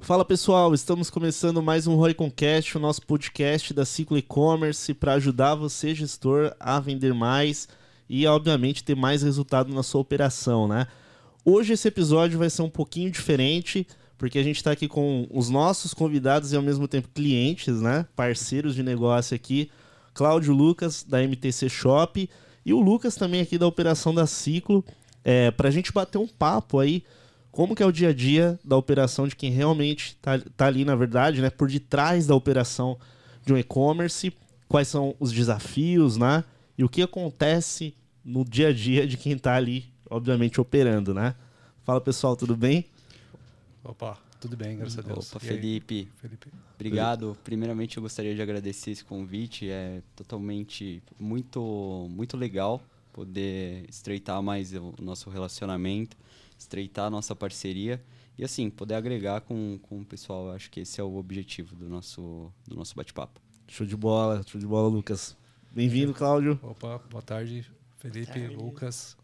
Fala pessoal, estamos começando mais um Royconcast, o nosso podcast da Ciclo E-Commerce para ajudar você, gestor, a vender mais e, obviamente, ter mais resultado na sua operação, né? Hoje esse episódio vai ser um pouquinho diferente, porque a gente está aqui com os nossos convidados e ao mesmo tempo clientes, né? Parceiros de negócio aqui, Cláudio Lucas, da MTC Shop, e o Lucas também aqui da operação da Ciclo, é, para a gente bater um papo aí como que é o dia a dia da operação de quem realmente está tá ali, na verdade, né, por detrás da operação de um e-commerce, quais são os desafios, né, e o que acontece no dia a dia de quem está ali, obviamente, operando, né? Fala pessoal, tudo bem? Opa, tudo bem, graças a Deus. Opa, Felipe. Felipe. Obrigado. Primeiramente, eu gostaria de agradecer esse convite. É totalmente muito, muito legal poder estreitar mais o nosso relacionamento, estreitar a nossa parceria e, assim, poder agregar com, com o pessoal. Acho que esse é o objetivo do nosso, do nosso bate-papo. Show de bola, show de bola, Lucas. Bem-vindo, Cláudio. Opa, boa tarde, Felipe, Lucas.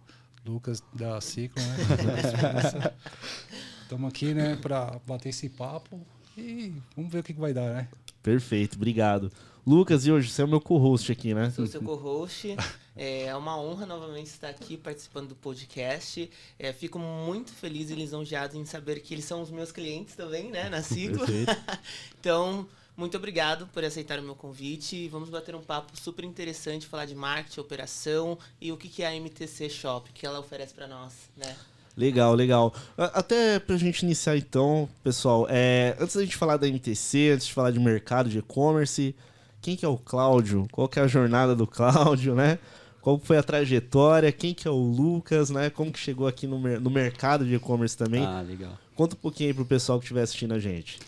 Lucas da Ciclo, né? Estamos aqui, né, para bater esse papo e vamos ver o que, que vai dar, né? Perfeito, obrigado. Lucas, e hoje você é o meu co-host aqui, né? Sou seu co-host. É uma honra novamente estar aqui participando do podcast. É, fico muito feliz e lisonjeado em saber que eles são os meus clientes também, né, na Ciclo. então, muito obrigado por aceitar o meu convite. Vamos bater um papo super interessante, falar de marketing, operação e o que é a MTC Shop, que ela oferece para nós, né? Legal, legal. Até pra gente iniciar então, pessoal, é, antes da gente falar da MTC, antes de falar de mercado de e-commerce, quem que é o Cláudio? Qual que é a jornada do Cláudio, né? Qual foi a trajetória? Quem que é o Lucas, né? Como que chegou aqui no, no mercado de e-commerce também? Ah, legal. Conta um pouquinho aí pro pessoal que estiver assistindo a gente.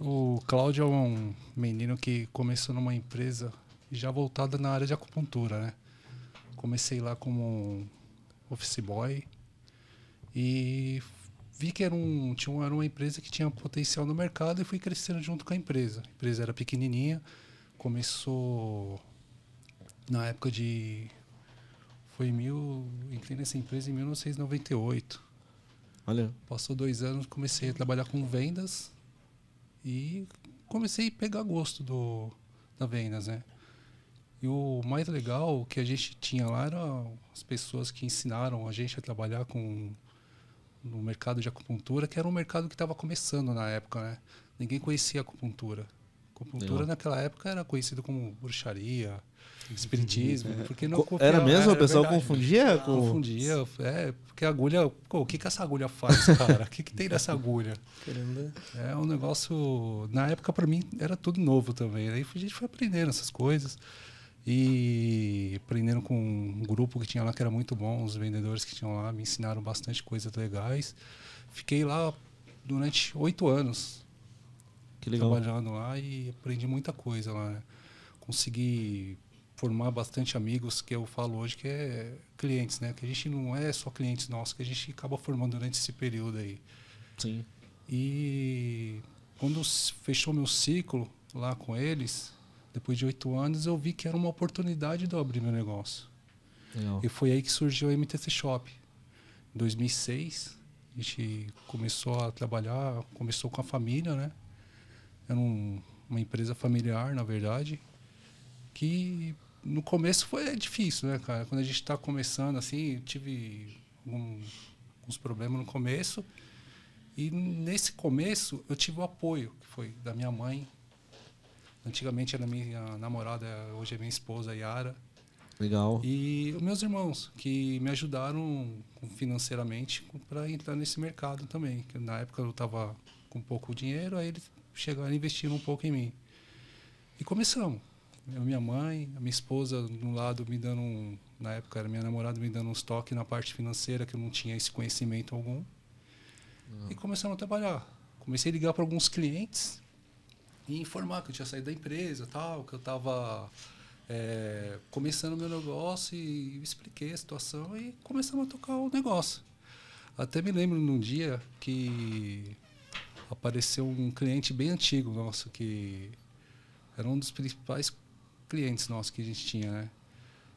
O Cláudio é um menino que começou numa empresa já voltada na área de acupuntura, né? Comecei lá como office boy, e vi que era, um, tinha, era uma empresa que tinha potencial no mercado e fui crescendo junto com a empresa. A empresa era pequenininha, começou na época de. Foi mil. Entrei nessa empresa em 1998. Olha. Passou dois anos, comecei a trabalhar com vendas e comecei a pegar gosto do, da vendas, né? E o mais legal que a gente tinha lá era as pessoas que ensinaram a gente a trabalhar com no mercado de acupuntura, que era um mercado que estava começando na época, né? Ninguém conhecia acupuntura. Acupuntura naquela época era conhecido como bruxaria, espiritismo, uhum. porque não Era mesmo? o pessoal verdade. confundia? Com... Confundia, é, porque a agulha, pô, o que que essa agulha faz, cara? o que que tem nessa agulha? Caramba. É um negócio, na época para mim era tudo novo também, aí a gente foi aprendendo essas coisas. E aprendendo com um grupo que tinha lá que era muito bom, os vendedores que tinham lá me ensinaram bastante coisas legais. Fiquei lá durante oito anos trabalhando lá e aprendi muita coisa lá. Né? Consegui formar bastante amigos que eu falo hoje que é clientes, né? Que a gente não é só clientes nossos, que a gente acaba formando durante esse período aí. Sim. E quando fechou meu ciclo lá com eles, depois de oito anos, eu vi que era uma oportunidade de eu abrir meu negócio. Legal. E foi aí que surgiu a MTC Shop. Em 2006, a gente começou a trabalhar, começou com a família, né? Era um, uma empresa familiar, na verdade, que no começo foi difícil, né, cara? Quando a gente está começando, assim, tive um, alguns problemas no começo. E nesse começo, eu tive o apoio, que foi da minha mãe, Antigamente era minha namorada, hoje é minha esposa, Yara. Legal. E os meus irmãos, que me ajudaram financeiramente para entrar nesse mercado também. Que na época eu estava com pouco dinheiro, aí eles chegaram e investiram um pouco em mim. E começamos. Eu, minha mãe, a minha esposa no lado me dando um, na época era minha namorada me dando uns toques na parte financeira que eu não tinha esse conhecimento algum. Uhum. E começamos a trabalhar. Comecei a ligar para alguns clientes e informar que eu tinha saído da empresa, tal, que eu estava é, começando o meu negócio e expliquei a situação e começamos a tocar o negócio. Até me lembro num dia que apareceu um cliente bem antigo nosso, que era um dos principais clientes nossos que a gente tinha, né?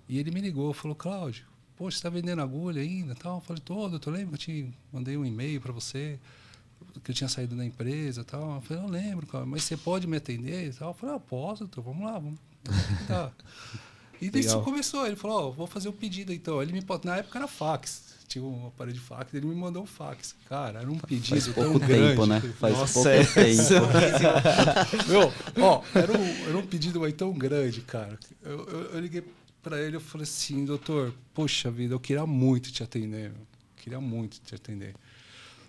E ele me ligou, falou, Cláudio, poxa, você está vendendo agulha ainda? Tal? Eu falei, todo, eu lembro que eu te mandei um e-mail para você. que eu tinha saído da empresa e tal. Eu falei, eu lembro, cara, mas você pode me atender e tal? Eu falei, ah, posso, doutor, vamos lá, vamos. tá. E daí isso começou, ele falou, ó, oh, vou fazer o pedido então. Ele me na época era fax, tinha um aparelho de fax, ele me mandou um fax. Cara, era um pedido Faz pouco tão tempo, grande. né? Faz Nossa, pouco é. tempo. Meu, ó, era um, era um pedido aí tão grande, cara. Eu, eu, eu liguei para ele, eu falei assim, doutor, poxa vida, eu queria muito te atender, meu. queria muito te atender.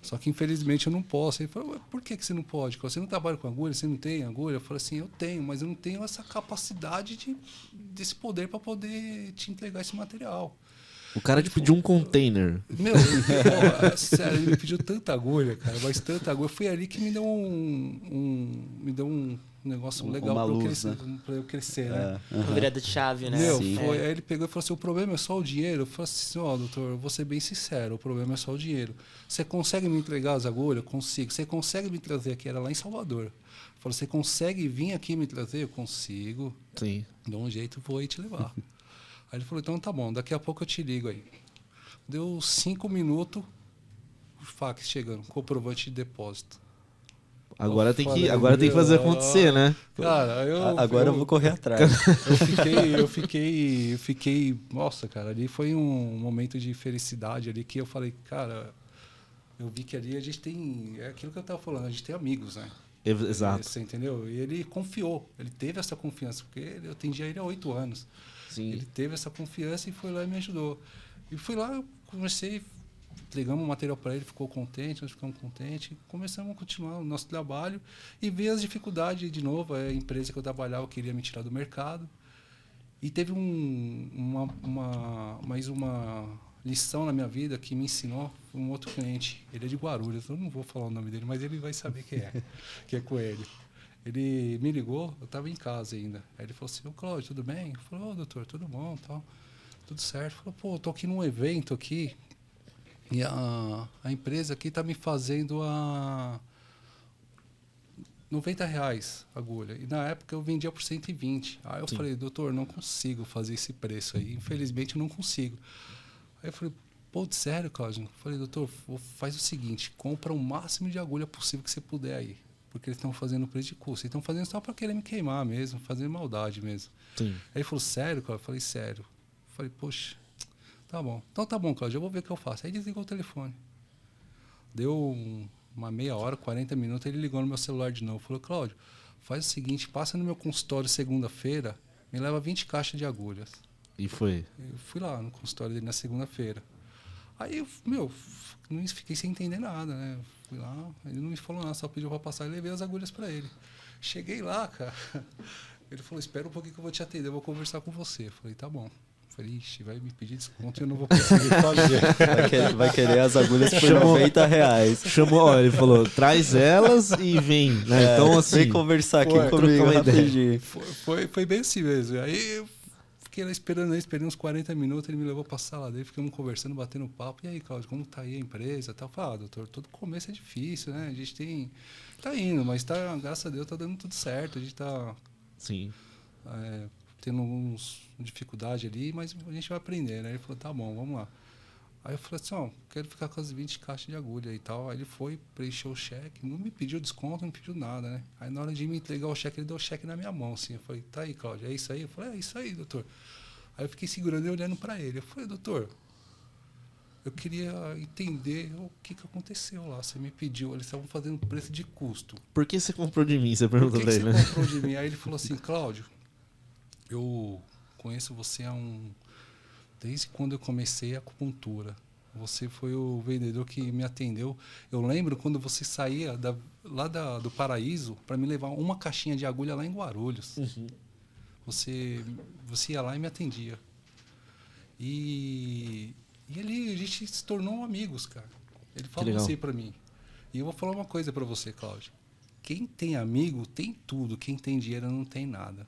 Só que infelizmente eu não posso. Ele falou, por que, que você não pode? Você não trabalha com agulha, você não tem agulha? Eu falei assim, eu tenho, mas eu não tenho essa capacidade de, desse poder para poder te entregar esse material. O cara te pediu um container. Meu, porra, sério, ele me pediu tanta agulha, cara, mas tanta agulha. Foi ali que me deu um. um me deu um negócio um, legal para eu, crescer, né? eu crescer, né? É, Uma virada de chave, né? Meu, foi, aí ele pegou e falou assim: o problema é só o dinheiro. Eu falei assim: ó, oh, doutor, eu vou ser bem sincero, o problema é só o dinheiro. Você consegue me entregar as agulhas? Consigo. Você consegue me trazer aqui? Era lá em Salvador. Falou: você consegue vir aqui me trazer? Eu consigo. Sim. Dá um jeito, vou aí te levar. Aí ele falou, então tá bom, daqui a pouco eu te ligo aí. Deu cinco minutos, o fax chegando, comprovante de depósito. Agora, tem, que, agora tem que fazer acontecer, né? Cara, eu. Agora eu, eu vou correr atrás. Eu fiquei, eu fiquei, eu fiquei. Nossa, cara, ali foi um momento de felicidade ali que eu falei, cara, eu vi que ali a gente tem. É aquilo que eu tava falando, a gente tem amigos, né? Exato. Você entendeu? E ele confiou, ele teve essa confiança, porque eu atendi ele há oito anos. Sim. Ele teve essa confiança e foi lá e me ajudou. E fui lá, comecei, entregamos o material para ele, ficou contente, nós ficamos contentes, começamos a continuar o nosso trabalho e ver as dificuldades de novo. A empresa que eu trabalhava queria me tirar do mercado. E teve um, uma, uma, mais uma lição na minha vida que me ensinou um outro cliente. Ele é de Guarulhos, eu não vou falar o nome dele, mas ele vai saber quem é, que é com ele. Me ligou, eu estava em casa ainda. Aí ele falou assim, ô Cláudio, tudo bem? Eu falei, ô doutor, tudo bom, tal. Tudo certo. Ele falou, pô, tô aqui num evento aqui e a, a empresa aqui está me fazendo a 90 reais a agulha. E na época eu vendia por 120. Aí eu Sim. falei, doutor, não consigo fazer esse preço aí. Infelizmente eu não consigo. Aí eu falei, pô, sério, Cláudio? Eu falei, doutor, faz o seguinte, compra o máximo de agulha possível que você puder aí porque eles estão fazendo preço de custo. Eles estão fazendo só para querer me queimar mesmo, fazer maldade mesmo. Sim. Aí ele falou, sério, cara? Eu falei, sério. Eu falei, poxa, tá bom. Então tá bom, Cláudio, eu vou ver o que eu faço. Aí desligou o telefone. Deu uma meia hora, 40 minutos, ele ligou no meu celular de novo. Falou, Cláudio, faz o seguinte, passa no meu consultório segunda-feira, me leva 20 caixas de agulhas. E foi? Eu fui lá no consultório dele na segunda-feira. Aí, meu, não fiquei sem entender nada, né? Fui lá, ele não me falou nada, só pediu para passar e levei as agulhas para ele. Cheguei lá, cara. Ele falou: Espera um pouquinho que eu vou te atender, eu vou conversar com você. falei: Tá bom. falei: Ixi, vai me pedir desconto e eu não vou conseguir fazer. Vai querer, vai querer as agulhas por Chamou, 90 reais. Chamou, ó, ele falou: Traz elas e vem. Né? É, então, assim. Vem conversar aqui foi, comigo rapidinho. Foi, foi, foi bem assim mesmo. Aí fiquei lá esperando ele, esperei uns 40 minutos, ele me levou para a sala dele, ficamos conversando, batendo papo. E aí, Cláudio, como tá aí a empresa? Tal. Eu falei, ah, doutor, todo começo é difícil, né? A gente tem. Tá indo, mas tá, graças a Deus tá dando tudo certo. A gente tá. Sim. É, tendo algumas dificuldades ali, mas a gente vai aprender, né? Ele falou, tá bom, vamos lá. Aí eu falei assim, ó, quero ficar com as 20 caixas de agulha e tal. Aí ele foi, preencheu o cheque, não me pediu desconto, não pediu nada, né? Aí na hora de me entregar o cheque, ele deu o cheque na minha mão, assim. Eu falei, tá aí, Cláudio, é isso aí? Eu falei, é isso aí, doutor. Aí eu fiquei segurando e olhando para ele. Eu falei, doutor, eu queria entender o que, que aconteceu lá. Você me pediu, eles estavam fazendo preço de custo. Por que você comprou de mim? Você perguntou Por que, que você né? comprou de mim? Aí ele falou assim, Cláudio, eu conheço você há um desde quando eu comecei a acupuntura. Você foi o vendedor que me atendeu. Eu lembro quando você saía da, lá da, do Paraíso para me levar uma caixinha de agulha lá em Guarulhos. Uhum. Você, você ia lá e me atendia. E, e ali a gente se tornou amigos, cara. Ele falou assim para mim. E eu vou falar uma coisa para você, Cláudio. Quem tem amigo tem tudo. Quem tem dinheiro não tem nada.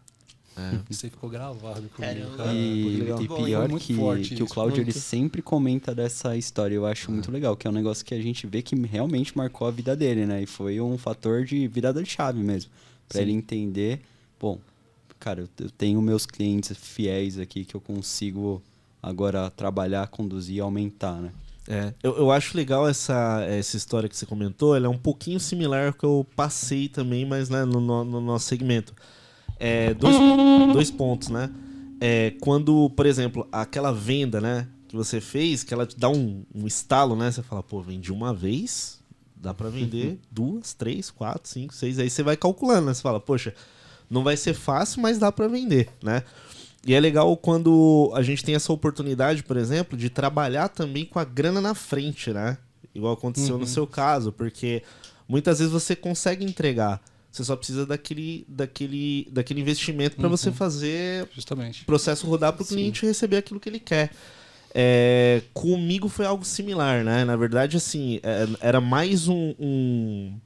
É. Isso aí ficou gravado comigo. Cara. E, e pior que, que o Cláudio ele sempre comenta dessa história. Eu acho muito legal, que é um negócio que a gente vê que realmente marcou a vida dele, né? E foi um fator de virada de chave mesmo. para ele entender, bom, cara, eu tenho meus clientes fiéis aqui que eu consigo agora trabalhar, conduzir e aumentar, né? É, eu, eu acho legal essa, essa história que você comentou, ela é um pouquinho similar ao que eu passei também, mas né, no, no, no nosso segmento. É, dois, dois pontos, né? É, quando, por exemplo, aquela venda, né, que você fez, que ela te dá um, um estalo, né? Você fala, pô, vendi uma vez, dá para vender duas, três, quatro, cinco, seis. Aí você vai calculando, né? Você fala, poxa, não vai ser fácil, mas dá para vender, né? E é legal quando a gente tem essa oportunidade, por exemplo, de trabalhar também com a grana na frente, né? Igual aconteceu uhum. no seu caso, porque muitas vezes você consegue entregar. Você só precisa daquele, daquele, daquele investimento para uhum. você fazer Justamente. o processo rodar para o cliente receber aquilo que ele quer. É, comigo foi algo similar, né? Na verdade, assim, é, era mais um, um,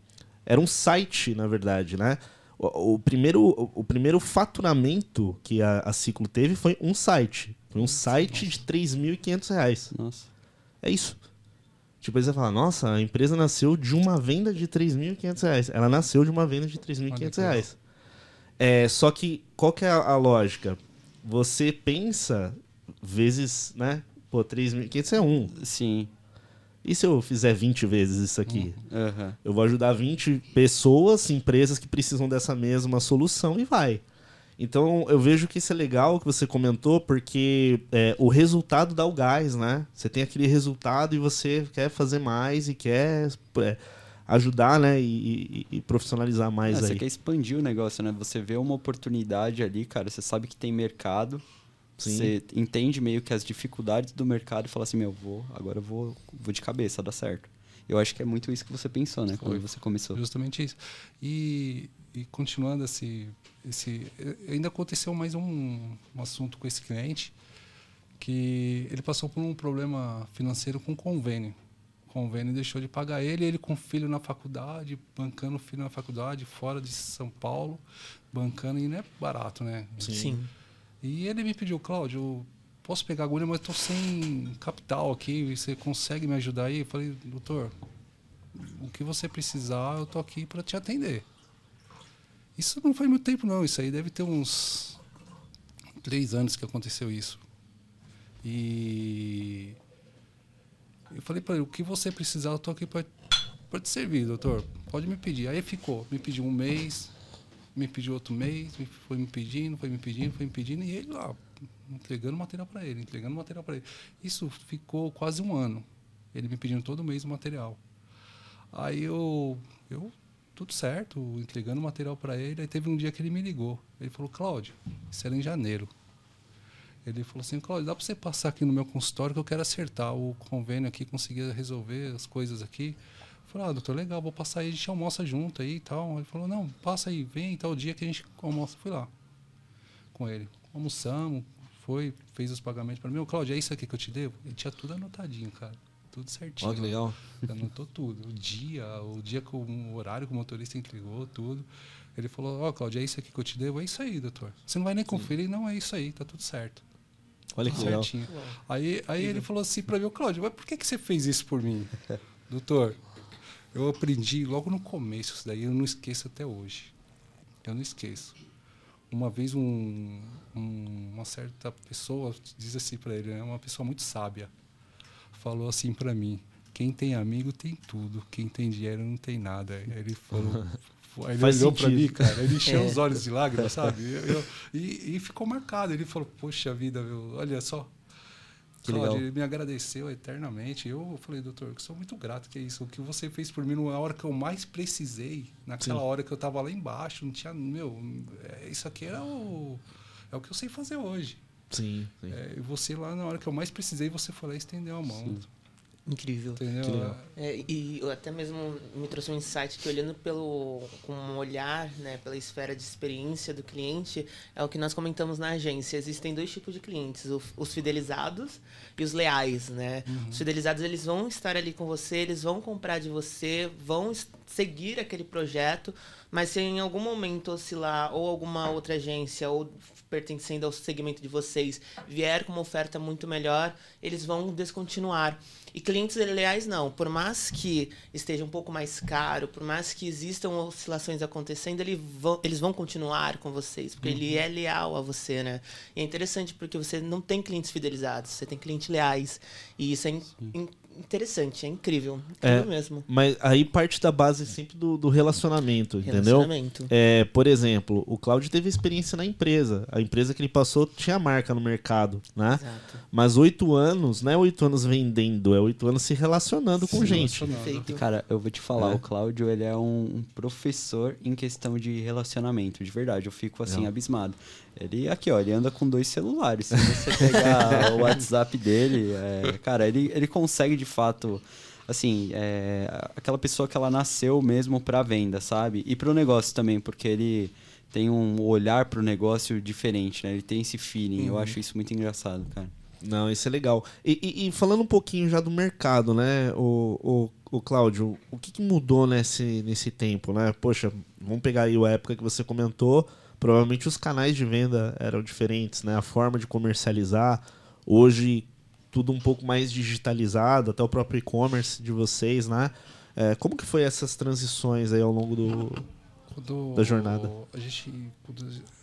Era um site, na verdade, né? O, o, primeiro, o, o, primeiro faturamento que a, a Ciclo teve foi um site. Foi um site nossa. de 3.500 reais. Nossa. É isso. Tipo, aí você fala, nossa, a empresa nasceu de uma venda de 3.500 reais. Ela nasceu de uma venda de 3.500 reais. É, só que, qual que é a, a lógica? Você pensa vezes, né? Pô, 3.500 é um. Sim. E se eu fizer 20 vezes isso aqui? Uhum. Eu vou ajudar 20 pessoas, empresas que precisam dessa mesma solução e vai. Então eu vejo que isso é legal que você comentou, porque é, o resultado dá o gás, né? Você tem aquele resultado e você quer fazer mais e quer é, ajudar, né? E, e, e profissionalizar mais é, aí. Você quer expandir o negócio, né? Você vê uma oportunidade ali, cara, você sabe que tem mercado, Sim. Você entende meio que as dificuldades do mercado e fala assim, meu, vou, agora eu vou, vou de cabeça, dá certo. Eu acho que é muito isso que você pensou, né? Foi. Quando você começou. Justamente isso. E, e continuando esse, esse... Ainda aconteceu mais um, um assunto com esse cliente, que ele passou por um problema financeiro com convênio. O convênio deixou de pagar ele, ele com filho na faculdade, bancando o filho na faculdade, fora de São Paulo, bancando, e não é barato, né? Sim. Sim. E ele me pediu, Cláudio, posso pegar agulha, mas estou sem capital aqui, você consegue me ajudar aí? Eu falei, doutor, o que você precisar, eu tô aqui para te atender. Isso não faz muito tempo, não. Isso aí deve ter uns três anos que aconteceu isso. E eu falei para ele, o que você precisar, eu tô aqui para te servir, doutor. Pode me pedir. Aí ficou, me pediu um mês, me pediu outro mês, foi me pedindo, foi me pedindo, foi me pedindo, e ele lá, entregando material para ele, entregando material para ele. Isso ficou quase um ano. Ele me pedindo todo mês o material. Aí eu, eu tudo certo, entregando material para ele. Aí teve um dia que ele me ligou. Ele falou: Cláudio, isso era em janeiro. Ele falou assim: Cláudio, dá para você passar aqui no meu consultório que eu quero acertar o convênio aqui, conseguir resolver as coisas aqui. Falei, ah, doutor, legal, vou passar aí, a gente almoça junto aí e tal. Ele falou, não, passa aí, vem tal dia que a gente almoça. Fui lá com ele. Almoçamos, foi, fez os pagamentos para mim. Ô, Cláudio, é isso aqui que eu te devo? Ele tinha tudo anotadinho, cara. Tudo certinho. Olha que legal. Anotou tudo. O dia, o dia com o horário que o motorista entregou, tudo. Ele falou, ó, oh, Cláudio, é isso aqui que eu te devo? É isso aí, doutor. Você não vai nem conferir? Sim. Não, é isso aí, tá tudo certo. Olha que legal. Certinho. Aí, aí ele falou assim para mim, Cláudio, mas por que, que você fez isso por mim? doutor, eu aprendi logo no começo isso daí, eu não esqueço até hoje. Eu não esqueço. Uma vez um, um, uma certa pessoa diz assim para ele, é uma pessoa muito sábia, falou assim para mim: quem tem amigo tem tudo, quem tem dinheiro não tem nada. Aí ele falou, Aí ele olhou para mim, cara, ele encheu é. os olhos de lágrimas, sabe? Eu, eu, e, e, ficou marcado. Ele falou: Poxa vida, meu, olha só, que legal. Ele me agradeceu eternamente. Eu falei, doutor, eu sou muito grato que é isso. O que você fez por mim na hora que eu mais precisei, naquela Sim. hora que eu estava lá embaixo, não tinha. Meu, é, isso aqui era o. É o que eu sei fazer hoje. Sim. sim. É, e você lá na hora que eu mais precisei, você foi lá e estendeu a mão. Sim. Incrível. Entendeu? É, e até mesmo me trouxe um insight que olhando pelo com um olhar, né, pela esfera de experiência do cliente, é o que nós comentamos na agência. Existem dois tipos de clientes, os fidelizados e os leais, né? Uhum. Os fidelizados eles vão estar ali com você, eles vão comprar de você, vão seguir aquele projeto, mas se em algum momento oscilar ou alguma outra agência ou pertencendo ao segmento de vocês vier com uma oferta muito melhor, eles vão descontinuar. E clientes leais não. Por mais que esteja um pouco mais caro, por mais que existam oscilações acontecendo, ele vão, eles vão continuar com vocês, porque uhum. ele é leal a você, né? E é interessante porque você não tem clientes fidelizados, você tem clientes leais. E isso é in, in, interessante, é incrível. Incrível é, mesmo. Mas aí parte da base sempre do, do relacionamento, relacionamento, entendeu? É, por exemplo, o Cláudio teve experiência na empresa. A empresa que ele passou tinha marca no mercado, né? Exato. Mas oito anos, não é oito anos vendendo, é oito anos se relacionando se com gente. Cara, eu vou te falar, é. o Cláudio, ele é um, professor em questão de relacionamento, de verdade. Eu fico assim, não. abismado. Ele aqui, ó, ele anda com dois celulares. Se você pegar o WhatsApp dele, é, cara, ele, ele consegue de fato, assim, é, aquela pessoa que ela nasceu mesmo para venda, sabe? E para o negócio também, porque ele tem um olhar para o negócio diferente, né? Ele tem esse feeling. Uhum. Eu acho isso muito engraçado, cara. Não, isso é legal. E, e, e, falando um pouquinho já do mercado, né, o, o, o Cláudio, o que, que, mudou nesse, nesse tempo, né? Poxa, vamos pegar aí a época que você comentou provavelmente os canais de venda eram diferentes, né? A forma de comercializar. Hoje, tudo um pouco mais digitalizado, até o próprio e-commerce de vocês, né? É, como que foi essas transições aí ao longo do, quando da jornada? A gente,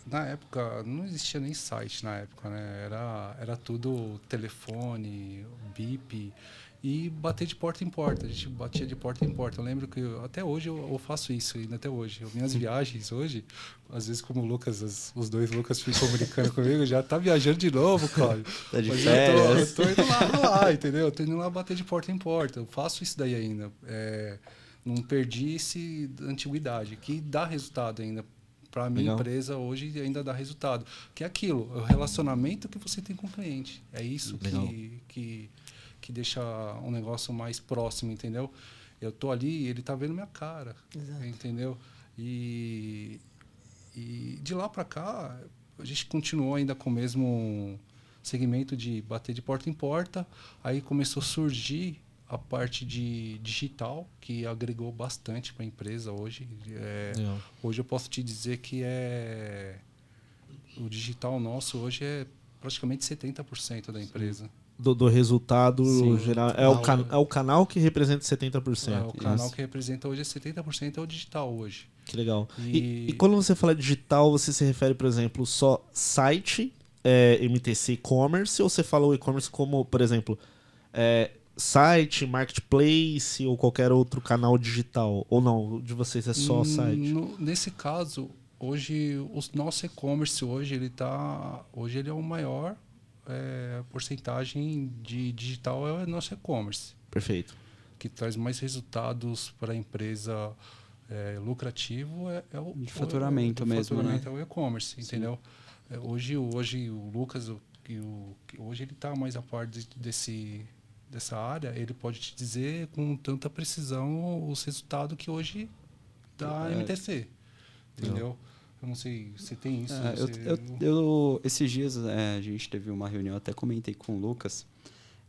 na época, não existia nem site na época, né? Era, era tudo telefone, bip e bater de porta em porta. A gente batia de porta em porta. Eu lembro que eu, até hoje eu, eu, faço isso ainda até hoje. Eu, minhas viagens hoje, às vezes como o Lucas, as, os dois Lucas ficam comunicando comigo, já tá viajando de novo, Cláudio. Tá de Mas férias. Eu tô, eu tô indo lá, lá, entendeu? Eu tô indo lá bater de porta em porta. Eu faço isso daí ainda. É, não perdi esse da antiguidade, que dá resultado ainda. Para a minha Legal. empresa hoje ainda dá resultado. Que é aquilo, é o relacionamento que você tem com o cliente. É isso que, que que deixa um negócio mais próximo, entendeu? Eu tô ali, ele tá vendo minha cara, Exato. entendeu? E, e de lá para cá, a gente continuou ainda com o mesmo segmento de bater de porta em porta. Aí começou a surgir a parte de digital, que agregou bastante para a empresa hoje. É, hoje eu posso te dizer que é o digital nosso hoje é praticamente 70% da empresa do, do resultado Sim, geral. É o, can, é o canal que representa 70%. É, o canal isso. que representa hoje é 70% é o digital hoje. Que legal. E... E, e, quando você fala digital, você se refere, por exemplo, só site, é, MTC e-commerce, ou você fala o e-commerce como, por exemplo, é, site, marketplace ou qualquer outro canal digital? Ou não, de vocês é só hum, site? No, nesse caso, hoje, o nosso e-commerce hoje, ele tá. Hoje ele é o maior é, porcentagem de digital é o nosso e-commerce. Perfeito. Que traz mais resultados para a empresa é, lucrativo é, é, o de faturamento o, mesmo, faturamento né? é o e-commerce, entendeu? É, hoje, hoje o Lucas, o, o, hoje ele está mais a par de, desse dessa área, ele pode te dizer com tanta precisão os resultados que hoje dá é. MTC, entendeu? Eu não sei se tem isso. É, eu, eu, eu, esses dias é, a gente teve uma reunião, até comentei com o Lucas,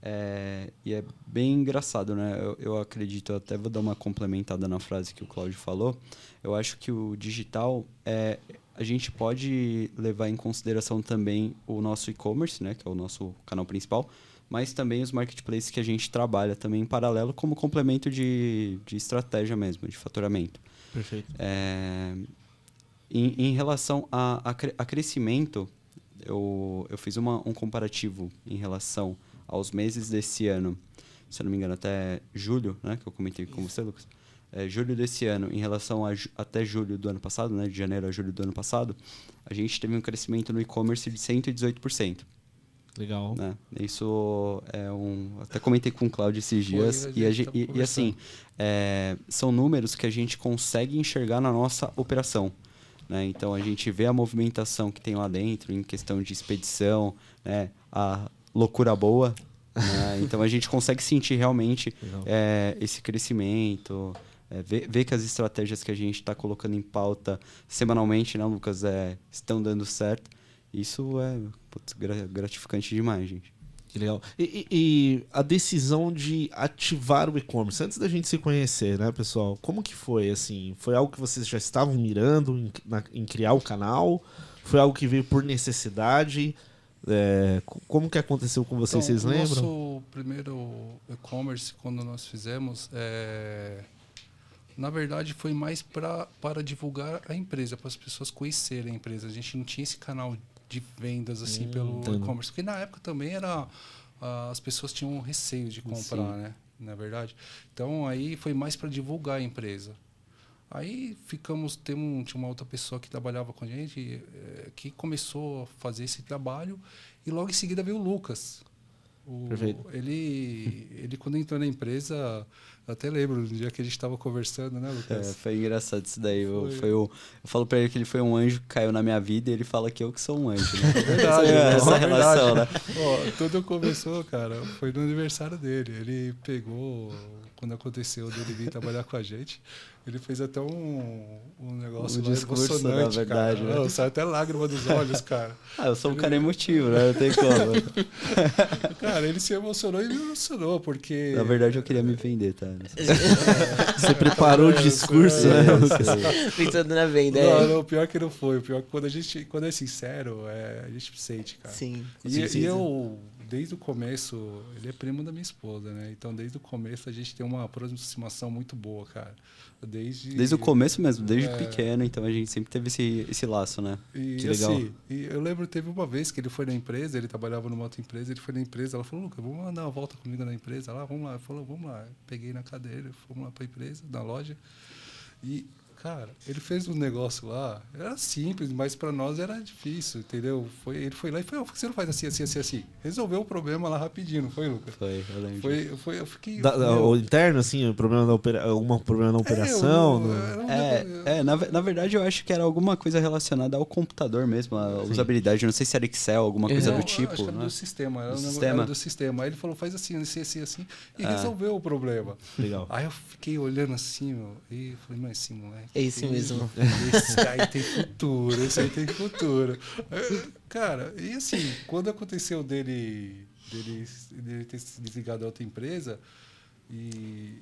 é, e é bem engraçado, né? Eu, eu acredito, eu até vou dar uma complementada na frase que o Cláudio falou. Eu acho que o digital, é, a gente pode levar em consideração também o nosso e-commerce, né? Que é o nosso canal principal, mas também os marketplaces que a gente trabalha também em paralelo como complemento de, de estratégia mesmo, de faturamento. Perfeito. É, em, em relação a, a, a, crescimento, eu, eu fiz uma, um comparativo em relação aos meses desse ano, se eu não me engano, até julho, né, que eu comentei com você, Lucas. É, julho desse ano, em relação a até julho do ano passado, né, de janeiro a julho do ano passado, a gente teve um crescimento no e-commerce de 118%. Legal. Né? Isso é um. Até comentei com o Claudio esses dias. Foi, e, a, e, e, assim, é, são números que a gente consegue enxergar na nossa operação. Né? Então a gente vê a movimentação que tem lá dentro em questão de expedição, né? a loucura boa. Né? Então a gente consegue sentir realmente é, esse crescimento, é, ver, ver, que as estratégias que a gente está colocando em pauta semanalmente, né, Lucas, é, estão dando certo. Isso é putz, gratificante demais, gente. Que legal. E, e, e, a decisão de ativar o e-commerce, antes da gente se conhecer, né, pessoal? Como que foi, assim? Foi algo que vocês já estavam mirando em, na, em criar o canal? Foi algo que veio por necessidade? É, como que aconteceu com vocês, então, vocês lembram? Nosso primeiro e-commerce, quando nós fizemos, é... na verdade foi mais pra, para divulgar a empresa, para as pessoas conhecerem a empresa. A gente não tinha esse canal de vendas assim hum, pelo e-commerce. Porque na época também era uh, as pessoas tinham receio de comprar, Sim. né? na verdade. Então aí foi mais para divulgar a empresa. Aí ficamos, tem um, tinha uma outra pessoa que trabalhava com a gente, é, que começou a fazer esse trabalho, e logo em seguida veio o Lucas. O, Perfeito. Ele, ele, quando entrou na empresa, até lembro do dia que a gente estava conversando, né, Lucas? É, foi engraçado isso daí. Foi. Eu, foi eu falo pra ele que ele foi um anjo que caiu na minha vida e ele fala que eu que sou um anjo. Né? É verdade, essa, é, essa relação, né? Ó, tudo começou, cara, foi no aniversário dele. Ele pegou, quando aconteceu dele vir trabalhar com a gente, ele fez até um, um negócio um discurso, na verdade. Cara. Né? Não, sai até lágrima dos olhos, cara. ah, eu sou um ele... cara emotivo, né? Não tem como. cara, ele se emocionou e me emocionou, porque. Na verdade, eu queria me vender, tá? Você preparou o discurso, né? Pensando na venda. Não, é. não, o pior que não foi. O pior que quando a gente, quando é sincero, é, a gente sente, cara. Sim. E, e eu, desde o começo, ele é primo da minha esposa, né? Então, desde o começo, a gente tem uma aproximação muito boa, cara. Desde, desde o começo mesmo, desde é, pequeno, então a gente sempre teve esse, esse laço, né? E, que legal. Assim, e eu lembro, teve uma vez que ele foi na empresa, ele trabalhava numa outra empresa, ele foi na empresa, ela falou, Lucas, vamos dar uma volta comigo na empresa lá, vamos lá. Ele falou, vamos lá. Peguei na cadeira, fomos lá para a empresa, na loja. E Cara, ele fez um negócio lá, era simples, mas para nós era difícil, entendeu? Foi, ele foi lá e falou, você não faz assim, assim, assim, assim. Resolveu o problema lá rapidinho, não foi, Lucas? Foi, eu lembro. Foi, foi, eu fiquei... Da, o interno, assim, o problema da opera, algum problema na operação? É, eu, é, é na, na verdade eu acho que era alguma coisa relacionada ao computador mesmo, a Sim. usabilidade, não sei se era Excel, alguma coisa do tipo. Acho que era né? do sistema, era, do sistema. Era do sistema. Aí ele falou, faz assim, assim, assim, assim, e ah. resolveu o problema. Legal. Aí eu fiquei olhando assim, meu, e falei, mas esse moleque... É isso mesmo. Esse aí tem futuro, esse aí tem futuro. Cara, e assim, quando aconteceu dele, dele, dele ter se desligado da outra empresa, e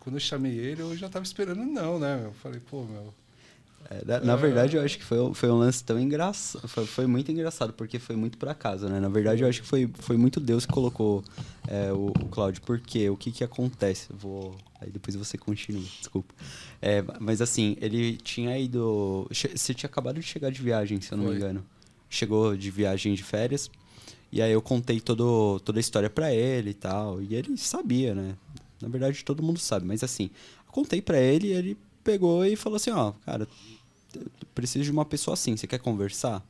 quando eu chamei ele, eu já tava esperando não, né? Eu falei, pô, meu, é, na, na, verdade, eu acho que foi, foi um lance tão engraçado. Foi, foi, muito engraçado, porque foi muito por acaso, né? Na verdade, eu acho que foi, foi muito Deus que colocou é, o, o Cláudio. Porque o que que acontece? Vou. Aí depois você continua, desculpa. É, mas assim, ele tinha ido. Você tinha acabado de chegar de viagem, se eu não foi. me engano. Chegou de viagem de férias. E aí eu contei todo, toda a história para ele e tal. E ele sabia, né? Na verdade, todo mundo sabe, mas assim, contei para ele e ele pegou e falou assim, ó, cara, preciso de uma pessoa assim, você quer conversar?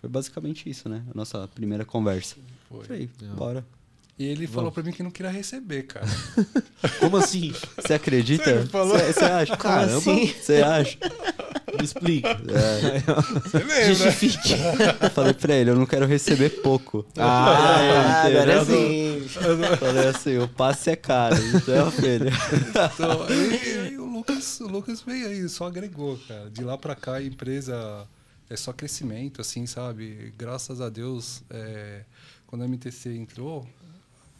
Foi basicamente isso, né? A nossa primeira conversa. Foi. Falei, bora. E ele Vamos. falou pra mim que não queria receber, cara. Como assim? Você acredita? Você acha? Caramba. Você acha? Me explica. É. Você lembra? Justifique. Eu falei pra ele, eu não quero receber pouco. Ah, ah agora sim. Falei assim, o passe é caro, então, filho. Então, Lucas, o Lucas veio aí, só agregou, cara. De lá pra cá, a empresa é só crescimento, assim, sabe? Graças a Deus, é, quando a MTC entrou,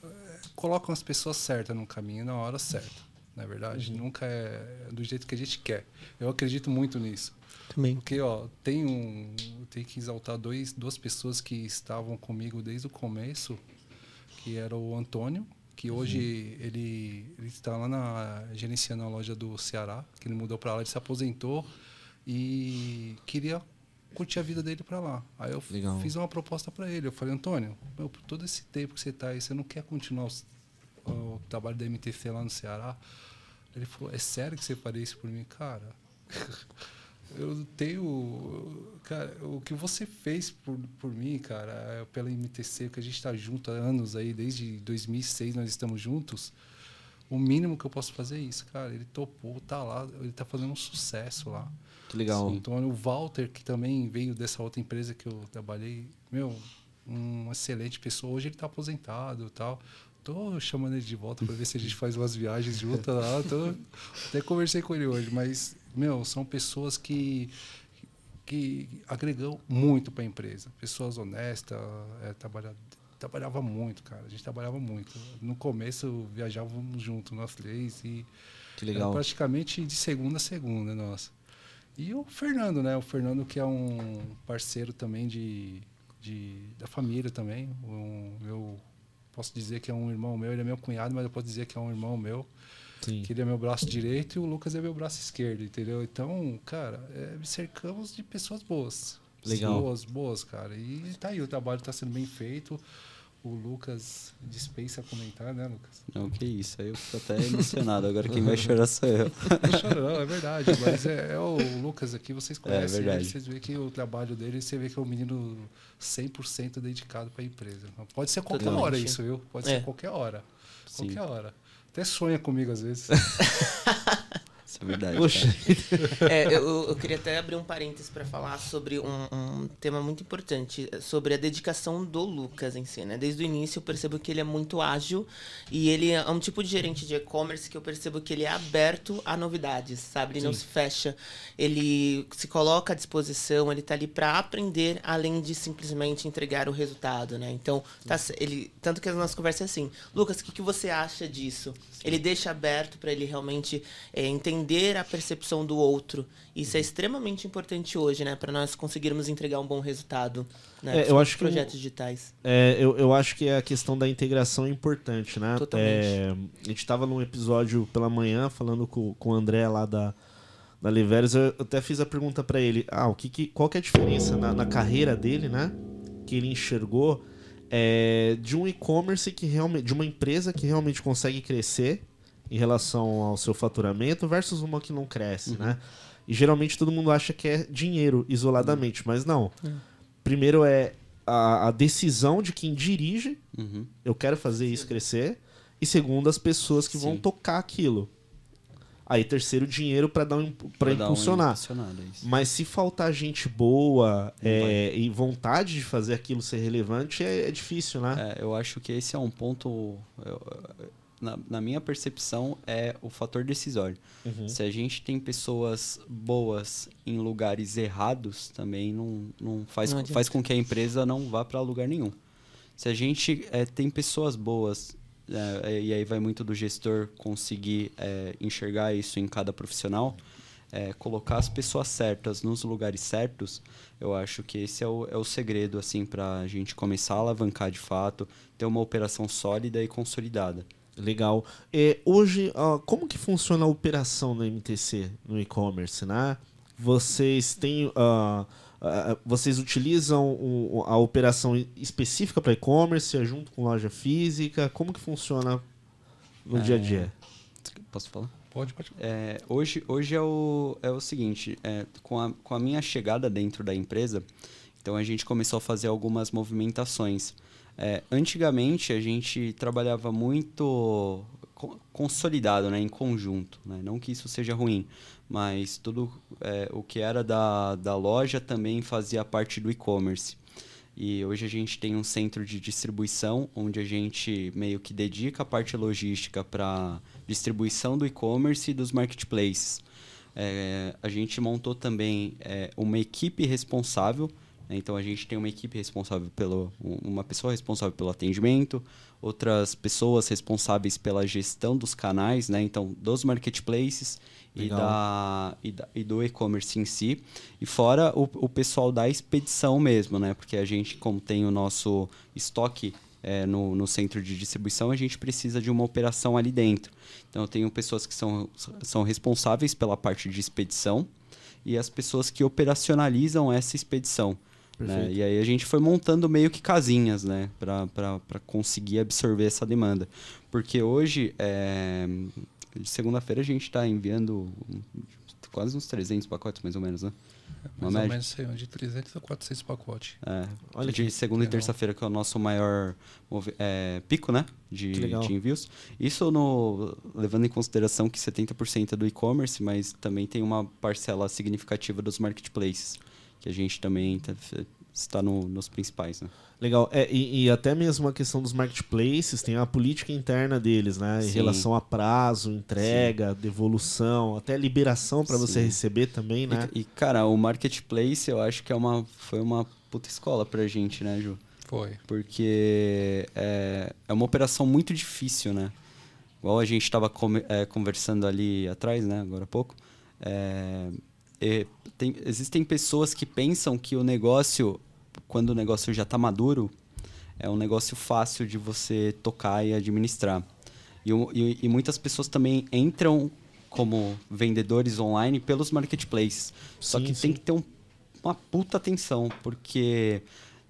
é, colocam as pessoas certas no caminho na hora certa na é verdade. Uhum. Nunca é do jeito que a gente quer. Eu acredito muito nisso. Também. Porque, ó, tem um. Tem que exaltar dois, duas pessoas que estavam comigo desde o começo, que era o Antônio, que hoje uhum. ele, ele está lá na, gerenciando a loja do Ceará, que ele mudou para lá, ele se aposentou e queria curtir a vida dele para lá. Aí eu Legal. fiz uma proposta para ele. Eu falei, Antônio, meu, por todo esse tempo que você está aí, você não quer continuar o, o trabalho da MTC lá no Ceará? Ele falou, é sério que você faria isso por mim? Cara, eu tenho... Cara, o que você fez por, por mim, cara, é pela MTC, que a gente está junto há anos aí, desde 2006 nós estamos juntos, o mínimo que eu posso fazer é isso, cara. Ele topou, tá lá, ele tá fazendo um sucesso lá. Que legal. Sim, então, o Walter, que também veio dessa outra empresa que eu trabalhei, meu, uma excelente pessoa. Hoje ele está aposentado e tal. Tô chamando ele de volta para ver se a gente faz umas viagens juntas lá. Tô, até conversei com ele hoje, mas, meu, são pessoas que, que agregam muito para a empresa. Pessoas honestas, é, trabalha, trabalhava muito, cara. A gente trabalhava muito. No começo viajávamos juntos, nós três, e que legal. praticamente de segunda a segunda, nossa. E o Fernando, né? O Fernando que é um parceiro também de, de da família também, um, meu posso dizer que é um irmão meu, ele é meu cunhado, mas eu posso dizer que é um irmão meu. Sim. Que ele é meu braço direito e o Lucas é meu braço esquerdo, entendeu? Então, cara, é, cercamos de pessoas boas. Legal. Boas, boas, cara. E tá aí, o trabalho está sendo bem feito. o Lucas dispensa comentar, né, Lucas? Não, que isso. Aí eu fico até emocionado. Agora quem vai chorar sou eu. Não, não, é verdade. Mas é, é, o Lucas aqui, vocês conhecem é ele, vocês veem que o trabalho dele, você vê que é um menino 100% dedicado para a empresa. Pode ser qualquer Totalmente. hora isso, viu? Pode é. ser qualquer hora. Sim. Qualquer hora. Até sonha comigo às vezes. Isso é verdade. É, eu, eu, queria até abrir um parênteses para falar sobre um, um, tema muito importante, sobre a dedicação do Lucas em si. Né? Desde o início eu percebo que ele é muito ágil e ele é um tipo de gerente de e-commerce que eu percebo que ele é aberto a novidades, sabe? Ele Sim. não se fecha, ele se coloca à disposição, ele está ali para aprender além de simplesmente entregar o resultado, né? Então, tá, ele, tanto que as nossas conversas é assim, Lucas, o que, que você acha disso? Ele deixa aberto para ele realmente é, entender a percepção do outro. Isso é extremamente importante hoje, né? Para nós conseguirmos entregar um bom resultado né, é, eu acho projetos que, digitais. É, eu, eu acho que a questão da integração é importante, né? Totalmente. É, a gente estava num episódio pela manhã falando com, com o André lá da, da Liveres, eu até fiz a pergunta para ele, ah, o que, que, qual que é a diferença na, na carreira dele, né? Que ele enxergou é, de um e-commerce que realmente, de uma empresa que realmente consegue crescer em relação ao seu faturamento versus uma que não cresce, uhum. né? E geralmente todo mundo acha que é dinheiro isoladamente, uhum. mas não. Uhum. Primeiro é a, a, decisão de quem dirige, uhum. eu quero fazer isso crescer, e segundo as pessoas que Sim. vão tocar aquilo. Aí terceiro dinheiro para dar um, para impulsionar. Mas se faltar gente boa é, e vontade de fazer aquilo ser relevante é, é difícil, né? É, eu acho que esse é um ponto. Eu, na, na, minha percepção é o fator decisório. Uhum. Se a gente tem pessoas boas em lugares errados, também não, não faz não faz com que a empresa não vá para lugar nenhum. Se a gente é, tem pessoas boas é, é, e aí vai muito do gestor conseguir é, enxergar isso em cada profissional, é, colocar as pessoas certas nos lugares certos, eu acho que esse é o, é o segredo assim para a gente começar a alavancar de fato, ter uma operação sólida e consolidada. Legal. É, hoje, uh, como que funciona a operação no MTC, no e-commerce, né? Vocês têm... Uh, Uh, vocês utilizam um, a operação específica para e-commerce, é junto com loja física? Como que funciona no é... dia a dia? Posso falar? Pode, pode. É, hoje hoje é, o, é o seguinte, é, com, a, com a minha chegada dentro da empresa, então a gente começou a fazer algumas movimentações. É, antigamente a gente trabalhava muito consolidado, né, em conjunto. Né? Não que isso seja ruim, mas tudo é, o que era da, da loja também fazia parte do e-commerce. E hoje a gente tem um centro de distribuição onde a gente meio que dedica a parte logística para distribuição do e-commerce e dos marketplaces. É, a gente montou também é, uma equipe responsável. Então a gente tem uma equipe responsável pelo uma pessoa responsável pelo atendimento, outras pessoas responsáveis pela gestão dos canais, né? Então dos marketplaces e, da, e, da, e do e-commerce em si. E fora o, o pessoal da expedição mesmo, né? Porque a gente, como tem o nosso estoque é, no, no centro de distribuição, a gente precisa de uma operação ali dentro. Então, eu tenho pessoas que são, são responsáveis pela parte de expedição e as pessoas que operacionalizam essa expedição. Né? E aí a gente foi montando meio que casinhas, né? Para conseguir absorver essa demanda. Porque hoje, é, de segunda-feira a gente está enviando quase uns 300 pacotes, mais ou menos, né? Uma mais média. ou menos sei, de 300 a 400 pacotes. É, Olha de segunda e terça-feira, que é o nosso maior é, pico, né? De, de, envios. Isso no, levando em consideração que 70% é do e-commerce, mas também tem uma parcela significativa dos marketplaces, que a gente também tá, está no, nos principais, né? Legal. É, e, e, até mesmo a questão dos marketplaces, tem a política interna deles, né? Em Sim. relação a prazo, entrega, Sim. devolução, até liberação para você receber também, né? E, e, cara, o marketplace eu acho que é uma, foi uma puta escola pra gente, né, Ju? Foi. Porque é, é uma operação muito difícil, né? Igual a gente estava é, conversando ali atrás, né, agora há pouco. É, tem, existem pessoas que pensam que o negócio quando o negócio já está maduro, é um negócio fácil de você tocar e administrar. E, e, e, muitas pessoas também entram como vendedores online pelos marketplaces. Só sim, que sim. tem que ter um, uma puta atenção, porque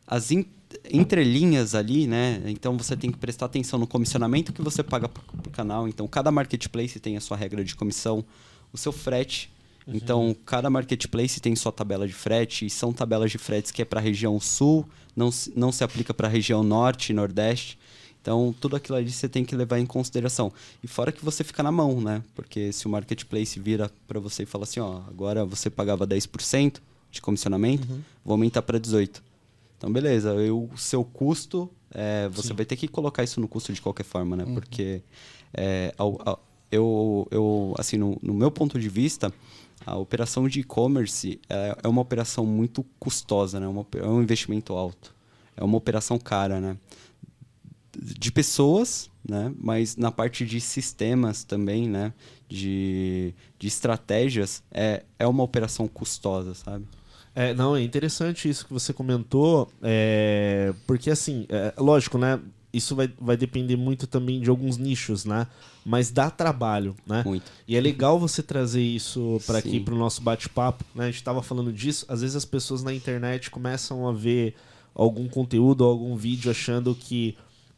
as in, entre linhas ali, né? Então você tem que prestar atenção no comissionamento que você paga para o canal. Então cada marketplace tem a sua regra de comissão, o seu frete. Uhum. Então cada marketplace tem sua tabela de frete e são tabelas de fretes que é para a região sul, não, não se aplica para a região norte e nordeste. Então, tudo aquilo ali você tem que levar em consideração. E fora que você fica na mão, né? Porque se o marketplace vira para você e fala assim, ó, agora você pagava 10% de comissionamento, uhum. vou aumentar para 18%. Então, beleza, o seu custo, é, você Sim. vai ter que colocar isso no custo de qualquer forma, né? Uhum. Porque é, eu, eu, assim, no, no, meu ponto de vista, a operação de e-commerce é, é, uma operação muito custosa, né? Uma, é um investimento alto. É uma operação cara, né? de pessoas, né? Mas na parte de sistemas também, né? De, de estratégias, é, é uma operação custosa, sabe? É, não, é interessante isso que você comentou, é, porque assim, é, lógico, né? Isso vai, vai depender muito também de alguns nichos, né? Mas dá trabalho, né? Muito. E é legal você trazer isso para aqui, para o nosso bate-papo, né? A gente estava falando disso, às vezes as pessoas na internet começam a ver algum conteúdo, algum vídeo achando que